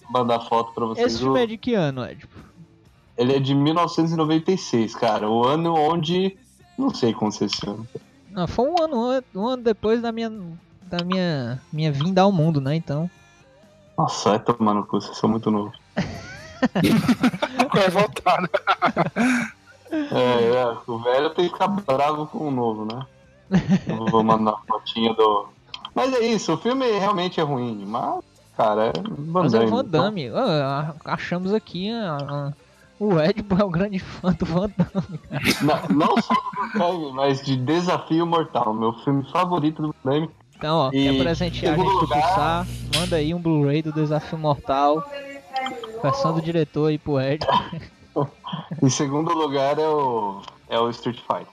mandar foto pra vocês. Esse filme é de que ano, Ed? Ele é de 1996, cara. O ano onde. Não sei como você chama. Não, foi um ano, an- um ano depois da minha, da minha, minha vinda ao mundo, né? Então. Nossa, vai tomar no cu, vocês são muito novos. Vai voltar, né? É, é, o velho tem que ficar bravo com o novo, né? Eu vou mandar uma fotinha do. Mas é isso, o filme realmente é ruim, mas, cara, é Van Mas é o Damme, Van então. Damme. Ah, achamos aqui a- a- o Ed é o grande fã do Van Damme. Não, não só do Van Damme, mas de Desafio Mortal, meu filme favorito do Van Damme. Então, ó, E, quer presentear a gente do lugar- Pulsar, manda aí um Blu-ray do Desafio Mortal. Versão do diretor aí pro Ed. Em segundo lugar é o, é o Street Fighter.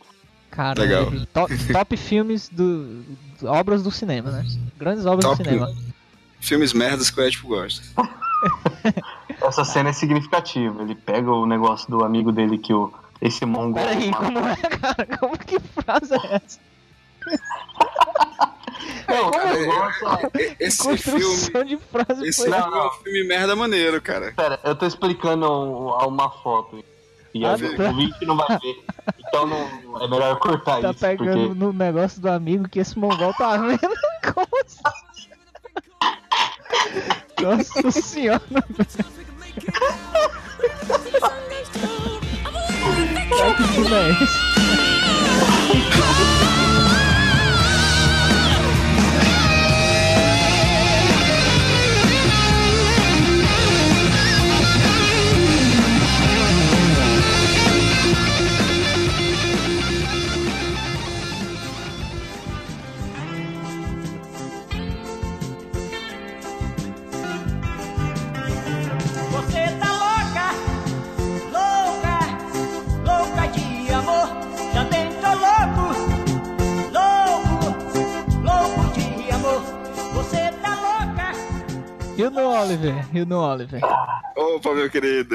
Cara, Legal. top, top filmes do. obras do cinema, né? Grandes obras Top. do cinema. Filmes merdas que o Ed gosta. Essa cena é significativa. Ele pega o negócio do amigo dele que o. Esse mongol. Peraí, como é, cara? Como que frase é essa? Não, Cara, eu gosto- é- é- esse Construção filme. de frase Esse foi. filme é um filme merda maneiro, cara. Pera, eu tô explicando um- uma foto. E Ah, tá. o vídeo não vai ver. Então não, é melhor cortar Tá isso. pegando Porque no negócio do amigo que esse mongol tá vendo. Como assim? Nossa senhora. Cara, que é? E o No Oliver? E o No Oliver? Opa, meu querido.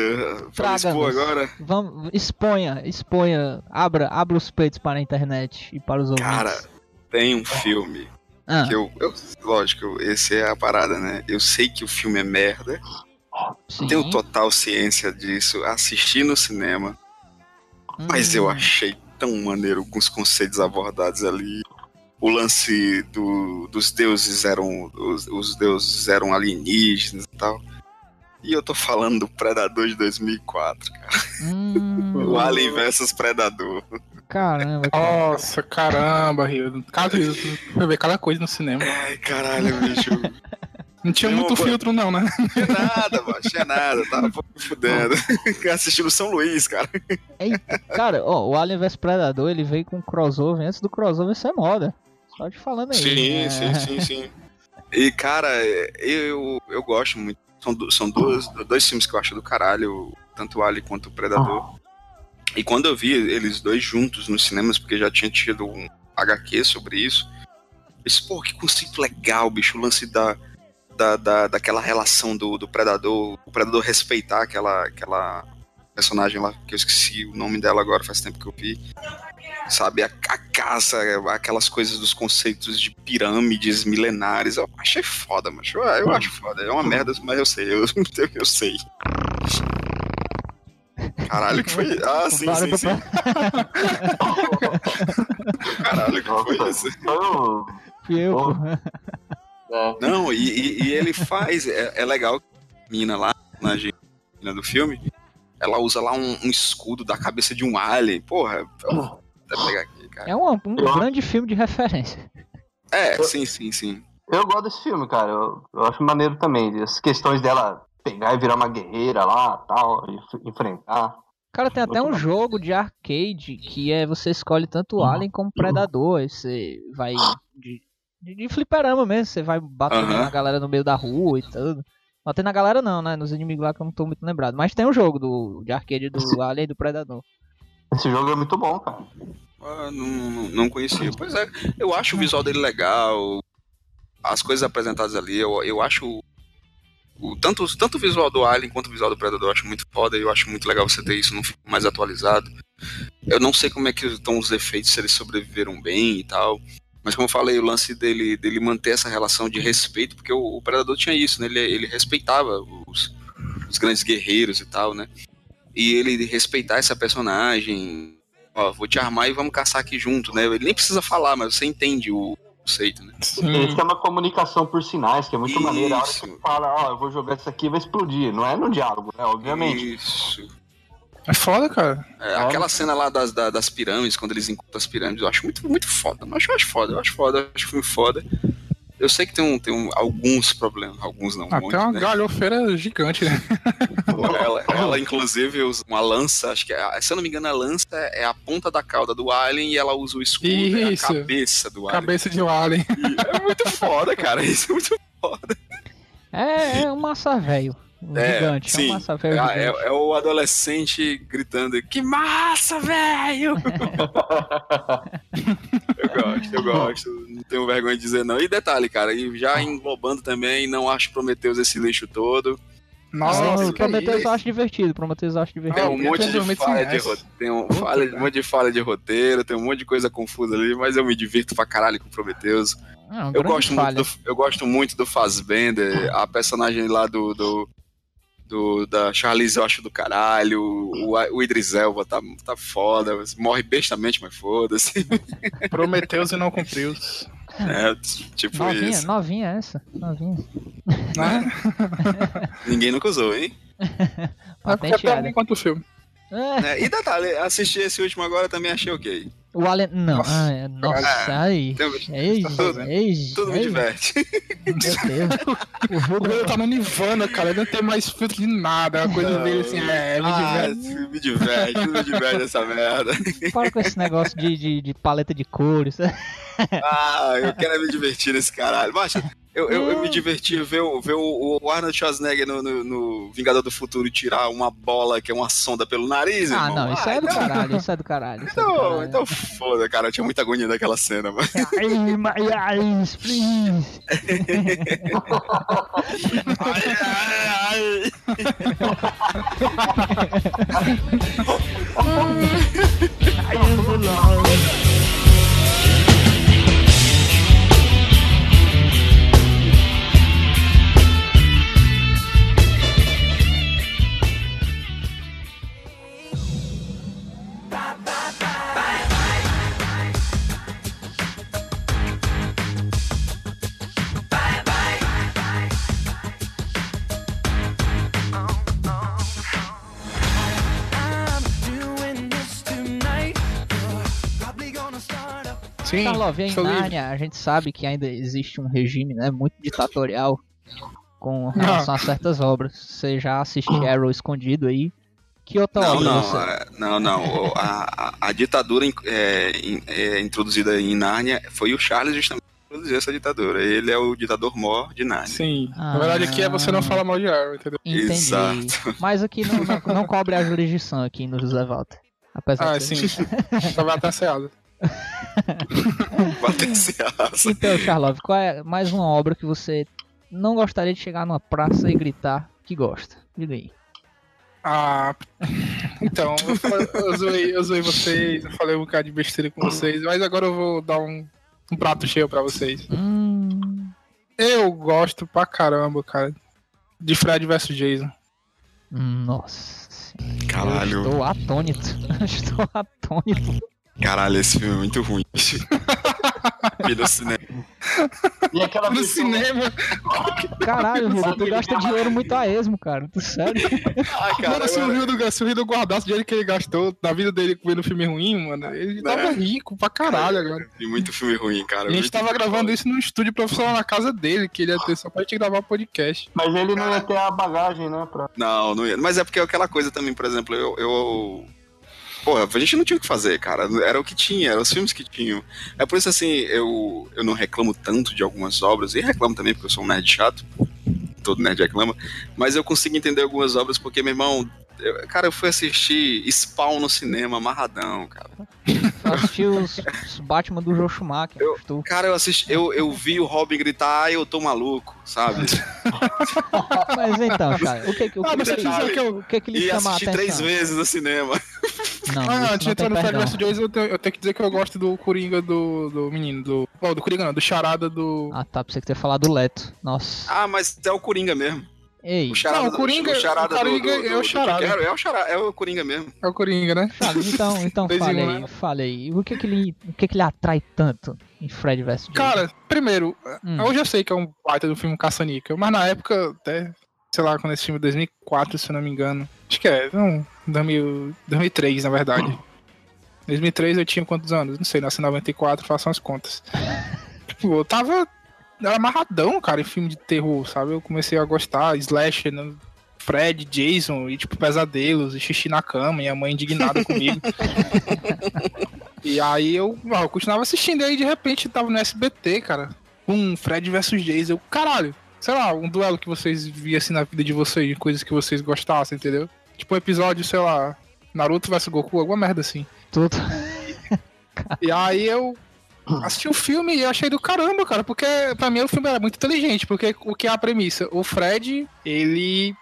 Vamos expor agora? Vamos, exponha, exponha. Abra, abra os peitos para a internet e para os ouvintes. Cara, tem um filme Ah. que eu, eu. Lógico, esse é a parada, né? Eu sei que o filme é merda. Sim. Tenho total ciência disso. Assisti no cinema. Mas Hum. eu achei tão maneiro com os conceitos abordados ali. O lance do, dos deuses eram. Os, os deuses eram alienígenas e tal. E eu tô falando do Predador de 2004, cara. Hum, O Alien vs Predador. caramba. cara. Nossa, caramba, Rio. Cada, foi ver cada coisa no cinema. Ai, caralho, bicho. Não tinha Não, muito pô. filtro, não, né? Tinha nada, mano. Tinha nada. Tava me fudendo. Assistindo São Luís, cara. Eita, cara, ó, o Alien vs Predador ele veio com crossover antes do crossover ser moda. Só te falando aí. Sim, É. sim, sim, sim. E, cara, eu, eu gosto muito. São, du- são duas, dois filmes que eu acho do caralho, tanto o Alien quanto o Predador. E quando eu vi eles dois juntos nos cinemas, porque já tinha tido um HQ sobre isso, eu disse, pô, que conceito legal, bicho, o lance da, da, da, daquela relação do, do Predador, o Predador respeitar aquela, aquela personagem lá, que eu esqueci o nome dela agora, faz tempo que eu vi. Sabe, a, a caça, aquelas coisas dos conceitos de pirâmides milenares. Eu achei foda, mas eu, eu acho foda. É uma merda, mas eu sei, eu, eu sei. Caralho, que foi? Ah, sim, sim, sim. Caralho, que foi isso? Fui eu, é, Não, e, e- e ele faz. É, é legal. A mina lá, na menina do filme, ela usa lá um, um escudo da cabeça de um alien. Porra, eu- vou pegar aqui, cara. É um, um grande filme de referência. É, sim, sim, sim. eu gosto desse filme, cara. Eu, eu acho maneiro também. As questões dela pegar e virar uma guerreira lá tal, e enfrentar. Cara, tem até um jogo de arcade que é você escolhe tanto o Alien como o Predador. Aí você vai de, De, de fliperama mesmo, você vai batendo Aham. na galera no meio da rua e tudo. Batendo na galera não, né? Nos inimigos lá que eu não tô muito lembrado. Mas tem um jogo do, de arcade do Alien e do Predador. Esse jogo é muito bom, cara. Ah, não, não, conhecia. Pois é, eu acho o visual dele legal. As coisas apresentadas ali, eu, eu acho. O, tanto, tanto o visual do Alien quanto o visual do Predador eu acho muito foda. e Eu acho muito legal você ter isso num filme mais atualizado. Eu não sei como é que estão os efeitos, se eles sobreviveram bem e tal. Mas como eu falei, o lance dele, dele manter essa relação de respeito, porque o, o Predador tinha isso, né? Ele, ele respeitava os, os grandes guerreiros e tal, né? E ele respeitar essa personagem, ó, vou te armar e vamos caçar aqui junto, né? Ele nem precisa falar, mas você entende o conceito, né? Eles têm uma comunicação por sinais, que é muito maneira. A hora que você fala, ó, eu vou jogar isso aqui vai explodir. Não é no diálogo, né? Obviamente. Isso. É foda, cara. É, aquela cena lá das, da- das pirâmides, quando eles encontram as pirâmides, eu acho muito, muito foda. Eu acho, eu acho foda, eu acho foda, eu acho filme foda. Eu sei que tem, um, tem um, alguns problemas, alguns não, um Ah, monte, tem uma né? galhofeira gigante, né? Ela, ela, inclusive, usa uma lança, acho que é, se eu não me engano, a lança é a ponta da cauda do Alien e ela usa o escudo, é a cabeça do Alien. Cabeça de um alien. É muito foda, cara, isso é muito foda. É, é um massa velho. Um É, gigante. É sim. um massa velho É, é- é o adolescente gritando, que massa, velho! eu gosto, eu gosto, não tenho vergonha de dizer não. E detalhe, cara, e já englobando também, não acho Prometheus esse lixo todo. Não, o Prometheus eu acho divertido. Prometheus eu acho Tem divertido. um monte de falha de roteiro, tem um, falha- um monte de falha de roteiro, tem um monte de coisa confusa ali, mas eu me divirto pra caralho com Prometheus. É, uma eu, gosto muito do, eu gosto muito do Fassbender, a personagem lá do, do, do- da Charlize eu acho do caralho, o, o Idris Elba tá, tá foda, morre bestamente, mas foda-se. Prometeus e não cumpriu. É, tipo Novinha, isso. novinha essa. Novinha. Né? Ninguém nunca usou, hein? Patenteada. enquanto o filme. É, e detalhe, assisti esse último agora também achei ok. O Alien. Não, ah, é- nossa, ai. É isso, Tudo- é isso. Tudo me é diverte. Meu Deus. O Bruno tá no Nirvana, cara. Ele não tem mais filtro de nada. A coisa dele assim, é, me Ah, diverte. me diverte, tudo me diverte essa merda. Para com esse negócio de, de, de paleta de cores. Ah, eu quero me divertir nesse caralho. Macho, eu, eu, eu me diverti ver, o- ver o, o Arnold Schwarzenegger no, no- no Vingador do Futuro tirar uma bola que é uma sonda pelo nariz, Ah, irmão. não, isso é do caralho, isso é do caralho. Isso é do Então, caralho. então foda, cara. Eu tinha muita agonia daquela cena, mano. Ai, my eyes, please. Sim, Karlov, em sou livre. Nárnia, a gente sabe que ainda existe um regime né, muito ditatorial com relação a certas obras. Você já assistiu Arrow escondido aí? Que outra Não, obra não, você... é, não, não. A, a, a ditadura in- é, in- é, introduzida em Nárnia foi o Charles justamente que introduziu essa ditadura. Ele é o ditador mor de Nárnia. Sim. Na verdade, aqui é você não fala mal de Arrow, entendeu? Entendi. Exato. Mas aqui não, não, não cobre a jurisdição aqui no José Walter. Apesar Ah, de- sim. Tava até ceado. Então, Charlove, qual é mais uma obra que você não gostaria de chegar numa praça e gritar que gosta? Diga aí. Ah, então, eu, eu, zoei, eu zoei vocês, eu falei um bocado de besteira com vocês, mas agora eu vou dar um, um prato cheio pra vocês. Hum, Eu gosto pra caramba, cara, de Fred vs Jason. nossa. senhora, Caralho. Eu estou atônito. estou atônito. Caralho, esse filme é muito ruim. Vi no cinema. E aquela No cinema. Caralho, Rudo, tu gasta dinheiro muito a esmo, cara. Tu sério? Ah, cara, mano, se o, Rio do, se o Rio do guardasse o dinheiro que ele gastou na vida dele vendo filme ruim, mano, ele tava rico pra caralho agora. Vi muito filme ruim, cara. A gente tava gravando isso num estúdio profissional na casa dele, que ele ia ter só pra gente gravar podcast. Mas ele não ia ter a bagagem, né? Pra... Não, não ia. Mas é porque é aquela coisa também, por exemplo, eu. eu porra, a gente não tinha o que fazer, cara. Era o que tinha, eram os filmes que tinham. É por isso, assim, eu, eu não reclamo tanto de algumas obras, e reclamo também porque eu sou um nerd chato, todo nerd reclama, mas eu consigo entender algumas obras porque, meu irmão, eu- cara, eu fui assistir Spawn no cinema, amarradão, cara. Eu assisti os, os Batman do Joe Schumacher. estou- Cara, eu assisti, eu, eu vi o Robin gritar, ai, eu tô maluco, sabe? Mas então, cara, o que, o que, Ah, mas que, que eu- o que, que lhe E chama assisti três vezes no cinema. Não, Ah, isso antes de não entrar tem no vs. Jason, eu tenho, eu tenho que dizer que eu gosto do Coringa do, do menino, do. Oh, do Coringa não, do Charada do. Ah, tá, pensei que ter falado do Leto. Nossa. Ah, mas é o Coringa mesmo. Ei, O charada, Não, o Coringa- o charada o do- Coringa do, do, é o do charada. Carrey, É o charada, é o Coringa mesmo. É o Coringa, né? Fale, então, então fale um, aí, né? fale aí. O que que lhe, o que que lhe atrai tanto em Fred vs. Jason? Cara, primeiro, Hum. hoje eu sei que é um baita do filme caça-níquel, mas na época, até, sei lá, quando esse filme 2004, se eu não me engano. Acho que é, não, 2000, 2003, na verdade. 2003 eu tinha quantos anos? Não sei, nasci em 94, façam as contas. tipo, eu tava era amarradão, cara, em filme de terror, sabe? Eu comecei a gostar, slasher, né? Fred, Jason, e tipo, pesadelos, e xixi na cama, e a mãe indignada comigo. E aí eu, eu continuava assistindo, e aí de repente tava no SBT, cara. Um Fred versus Jason. Eu, caralho, sei lá, um duelo que vocês viam assim na vida de vocês, coisas que vocês gostassem, entendeu? Tipo um episódio, sei lá, Naruto vs Goku, alguma merda assim. Tudo. E aí eu assisti o filme e achei do caramba, cara, porque pra mim o filme era muito inteligente, porque o que é a premissa? O Fred, ele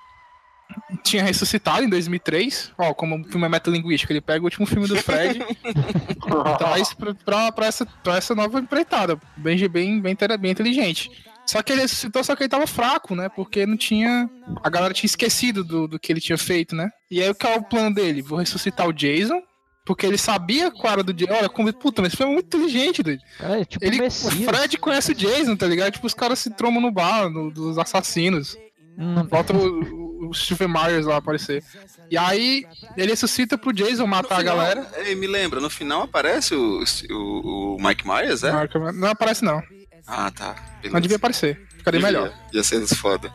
tinha ressuscitado em 2003, ó, como o filme é metalinguístico, ele pega o último filme do Fred e traz pra, pra, pra essa, pra essa nova empreitada, bem, bem, bem, bem inteligente. Só que ele ressuscitou, só que ele tava fraco, né? Porque não tinha. A galera tinha esquecido do, do que ele tinha feito, né? E aí, qual é o plano dele? Vou ressuscitar o Jason, porque ele sabia qual era do Jason. Olha, como, puta, mas filme é muito inteligente, doido. Cara, é tipo Ele, o. Fred conhece o Jason, tá ligado? Tipo, os caras se tromam no bar, no- dos assassinos. Hum, o, o Stephen Myers lá aparecer. E aí, ele ressuscita pro Jason matar a galera. Ei, me lembra, no final aparece o, o, o Mike Myers, é? Não aparece, não. Ah, tá. Não devia aparecer. Ficaria Devia. melhor. Ia ser foda.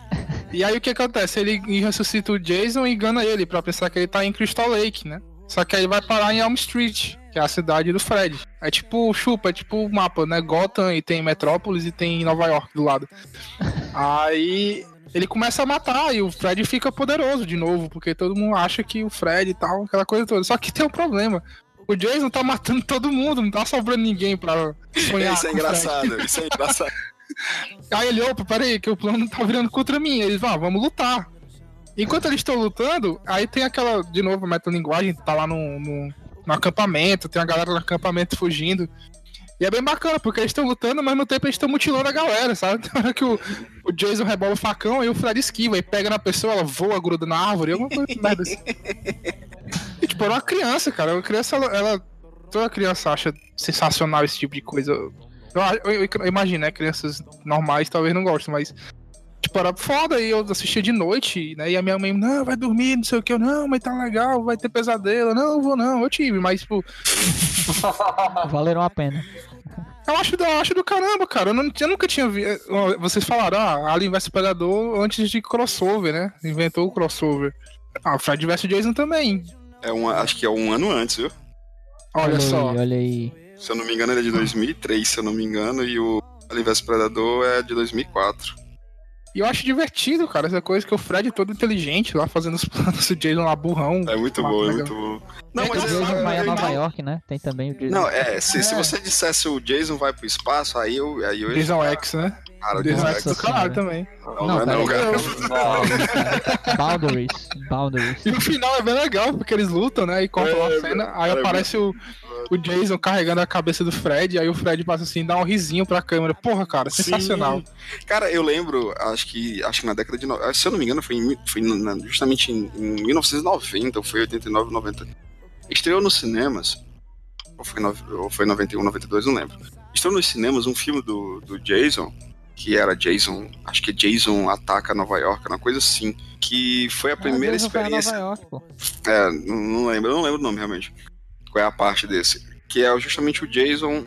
E aí o que acontece? Ele ressuscita o Jason e engana ele pra pensar que ele tá em Crystal Lake, né? Só que aí ele vai parar em Elm Street, que é a cidade do Fred. É tipo chupa, é tipo o mapa, né? Gotham e tem Metrópolis e tem Nova York do lado. Aí ele começa a matar e o Fred fica poderoso de novo, porque todo mundo acha que o Fred e tal, aquela coisa toda. Só que tem um problema. O Jason tá matando todo mundo, não tá sobrando ninguém pra sonhar. Isso é engraçado, isso é engraçado. Aí ele, opa, peraí, que o plano tá virando contra mim. Eles vão, vamos lutar. Enquanto eles estão lutando, aí tem aquela, de novo, metalinguagem, tá lá no, no, no acampamento, tem a galera no acampamento fugindo. E é bem bacana, porque eles estão lutando, mas mesmo tempo eles estão mutilando a galera, sabe? Tem hora que o, o Jason rebola o facão e o Fred esquiva e pega na pessoa, ela voa, gruda na árvore, alguma coisa merda assim. E, tipo, era uma criança, cara. Uma criança, ela, ela- Toda criança acha sensacional esse tipo de coisa. Eu, eu- eu- eu imagino, né? Crianças normais talvez não gostem, mas. Tipo, era foda e eu assistia de noite, né? E a minha mãe, não, vai dormir, não sei o que. Eu, não, mas tá legal, vai ter pesadelo. Não, vou não, eu tive, mas, tipo. Valeram a pena. Eu acho, do- eu acho do caramba, cara. Eu, não- eu nunca tinha visto. Vocês falaram, ah, Alien vs Predador antes de crossover, né? Inventou o crossover. Ah, Fred vs Jason também. É um, acho que é um ano antes, viu? Olha, só. Aí, olha aí. Se eu não me engano, ele é de 2003, se eu não me engano, e o Alien vs Predador é de 2004. E eu acho divertido, cara, essa coisa que o Fred é todo inteligente lá fazendo os planos, o Jason lá burrão. É muito bom, é muito bom. Não, O mas Jason é, vai a é, Nova York, né? Tem também o Jason. Não, é, se, se você dissesse o Jason vai pro espaço, aí eu. Aí eu Jason ficar- X, né? Cara, o Jason Jason X do X. caralho também. Não, não, é não, cara. Boundaries. Boundaries. E no final é bem legal, porque eles lutam, né? E cortam É, a cena, aí cara, aparece o, o Jason carregando a cabeça do Fred, aí o Fred passa assim, dá um risinho pra câmera. Porra, cara, sensacional. Sim. Cara, eu lembro, acho que acho que na década de. no- Se eu não me engano, foi, em foi na- justamente em, em 1990, ou foi 89, 90. Estreou nos cinemas. Ou foi, nove- ou foi 91, 92, não lembro. Estreou nos cinemas um filme do, do Jason, que era Jason. Acho que Jason Ataca Nova York, uma coisa assim. Que foi a primeira Jason vai a experiência. Nova York, pô. É, não, lembro, não lembro o nome realmente. Qual é a parte desse? Que é justamente o Jason.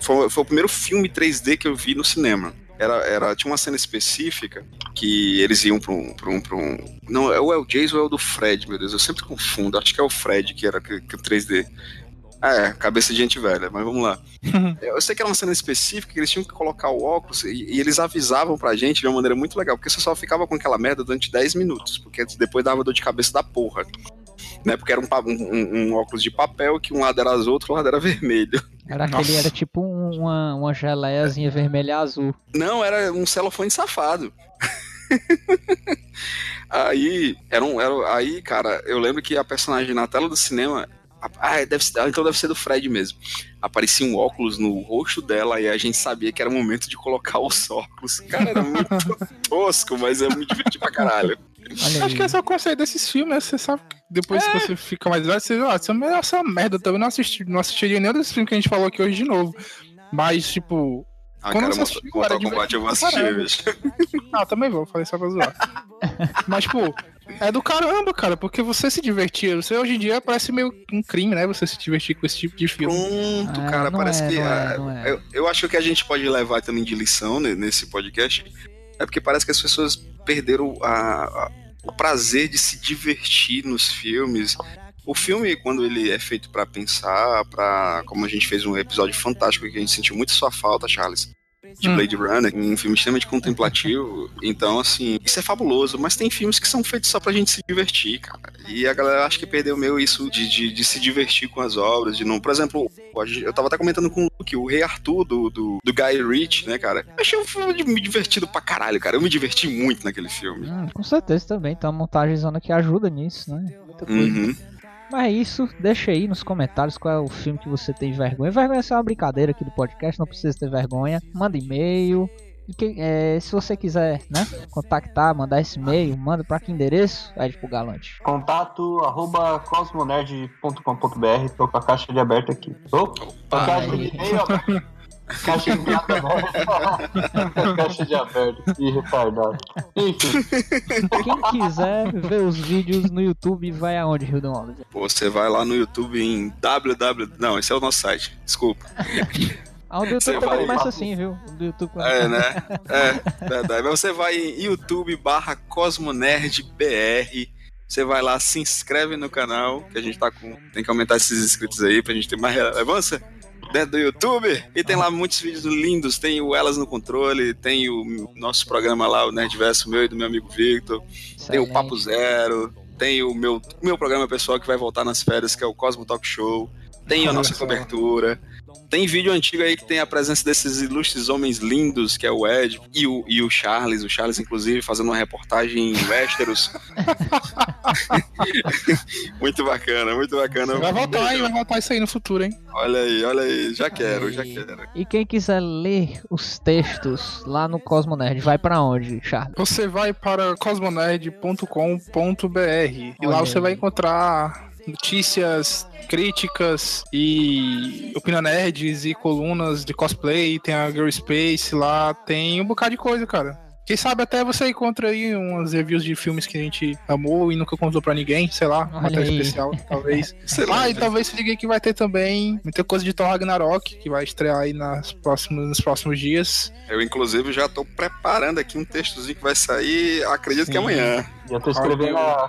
Foi, foi o primeiro filme 3D que eu vi no cinema. Era, era, tinha uma cena específica que eles iam pra um. Pra um, pra um não, é ou é o Jason ou é o do Fred, meu Deus, eu sempre confundo. Acho que é o Fred que era que, que o 3D. Ah, é, cabeça de gente velha, mas vamos lá. Eu sei que era uma cena específica que eles tinham que colocar o óculos e, e eles avisavam pra gente de uma maneira muito legal, porque você só ficava com aquela merda durante 10 minutos, porque depois dava dor de cabeça da porra. Né, porque era um, um- um- óculos de papel que um lado era azul, outro lado era vermelho. Era aquele, era tipo um- uma, uma geleiazinha vermelha e azul. Não, era um celofane safado. aí, era um, era, aí, cara, eu lembro que a personagem na tela do cinema. Ah, deve ser, então deve ser do Fred mesmo. Aparecia um óculos no rosto dela e a gente sabia que era o momento de colocar os óculos. Cara, era muito tosco, mas eu me diverti pra caralho. Acho que esse é o conceito desses filmes, né? Você sabe que depois que você fica mais velho, você essa é essa merda eu também não assisti, não assistiria nenhum desses filmes que a gente falou aqui hoje de novo. Mas, tipo. Ah, quando cara, você assistiu, Mortal Kombat eu vou divertido assistir, bicho. Ah, também vou, falei só pra zoar. Mas, tipo, é do caramba, cara, porque você se divertia. Você hoje em dia parece meio um crime, né? Você se divertir com esse tipo de filme. Pronto, cara, parece que. ah, Eu, eu acho que a gente pode levar também de lição ne- nesse podcast é porque parece que as pessoas perderam a- a- o prazer de se divertir nos filmes. O filme, quando ele é feito pra pensar, para como a gente fez um episódio fantástico que a gente sentiu muito sua falta, Charles, de Hum. Blade Runner, um filme extremamente contemplativo. Então, assim, isso é fabuloso, mas tem filmes que são feitos só pra gente se divertir, cara. E a galera acho que perdeu meio isso de, de, de se divertir com as obras, de não. Por exemplo, eu tava até comentando com o Luke, o Rei Arthur do, do, do Guy Ritchie, né, cara? Eu achei um filme divertido pra caralho, cara. Eu me diverti muito naquele filme. Hum, com certeza também, tem uma montagem zona que ajuda nisso, né? Muita coisa. Uhum. Mas é isso, deixa aí nos comentários qual é o filme que você tem vergonha. Vergonha é só uma brincadeira aqui do podcast, não precisa ter vergonha. Manda e-mail. E quem- é, se você quiser, né, contactar, mandar esse e-mail, manda pra que endereço? Aí pro Galante. Contato arroba cosmonerd.com.br. Tô com a caixa de aberto aqui. Opa, caixa de e-mail aberto. Caixa de piada aberta. caixa de aberto. Ih, retardado. Enfim. Quem quiser ver os vídeos no YouTube, vai aonde, Rio do Alves? Você vai lá no YouTube em www. Não, esse é o nosso site. Desculpa. Ah, o do Você YouTube também começa assim, viu? O do YouTube É, né? É, verdade. Mas você vai em YouTube barra CosmoNerdBR. Você vai lá, se inscreve no canal, que a gente tá com. Tem que aumentar esses inscritos aí pra gente ter mais relevância dentro do YouTube. E tem lá muitos vídeos lindos. Tem o Elas no Controle, tem o nosso programa lá, o Nerdverso meu e do meu amigo Victor. Tem o Papo Zero. Tem o meu, meu programa pessoal que vai voltar nas férias, que é o Cosmo Talk Show. Tem a nossa cobertura. Tem vídeo antigo aí que tem a presença desses ilustres homens lindos, que é o Ed e o, e o Charles. O Charles, inclusive, fazendo uma reportagem em Westeros. muito bacana, muito bacana. Vai voltar, hein? Vai voltar isso aí no futuro, hein? Olha aí, olha aí. Já quero, já quero. E quem quiser ler os textos lá no Cosmo Nerd, vai pra onde, Charles? Você vai para cosmonerd.com.br e lá você aí. vai encontrar notícias, críticas e opinião nerds e colunas de cosplay, tem a Girl Space lá, tem um bocado de coisa, cara. Quem sabe até você encontra aí umas reviews de filmes que a gente amou e nunca contou pra ninguém, sei lá, Olha matéria aí. especial, talvez. Sei lá, ah, e talvez se ligue que vai ter também muita coisa de Thor Ragnarok, que vai estrear aí nas próximas, nos próximos dias. Eu, inclusive, já tô preparando aqui um textozinho que vai sair, acredito que amanhã. Já tô escrevendo a...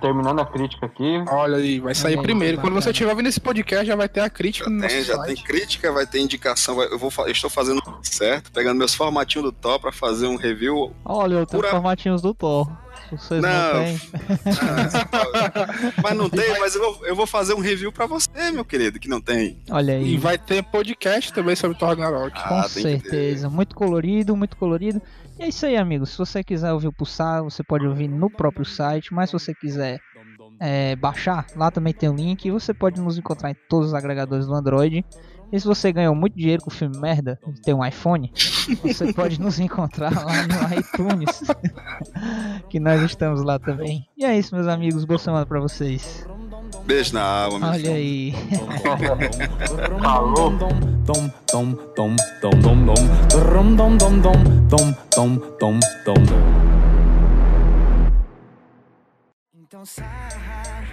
Terminando a crítica aqui. Olha aí, vai sair aí, primeiro. Quando você estiver ouvindo esse podcast, já vai ter a crítica no nosso Tem, já site. tem crítica, vai ter indicação. vai- Eu, vou, fa- eu estou fazendo certo, pegando meus formatinhos do Thor pra fazer um review. Olha, eu tenho Pura- formatinhos do Thor. Vocês não, Não. têm? Mas não tem, mas eu vou, eu vou fazer um review pra você, meu querido, que não tem. Olha aí. E vai ter podcast também sobre Thor Ragnarok. Com Ah, ter. certeza. Muito colorido, muito colorido. E é isso aí, amigos. Se você quiser ouvir o Pulsar, você pode ouvir no próprio site. Mas se você quiser é, baixar, lá também tem o link. E você pode nos encontrar em todos os agregadores do Android. E se você ganhou muito dinheiro com o filme merda, tem um iPhone, você pode nos encontrar lá no iTunes, que nós estamos lá também. E é isso, meus amigos. Boa semana pra vocês. Beijo na alma, Olha filho. aí. Falou. Então sarra,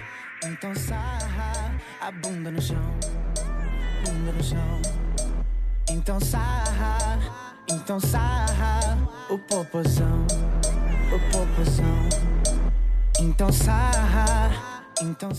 então sarra, a bunda no chão no chão. Então sarra, então sarra o popozão. poção. Então sai, então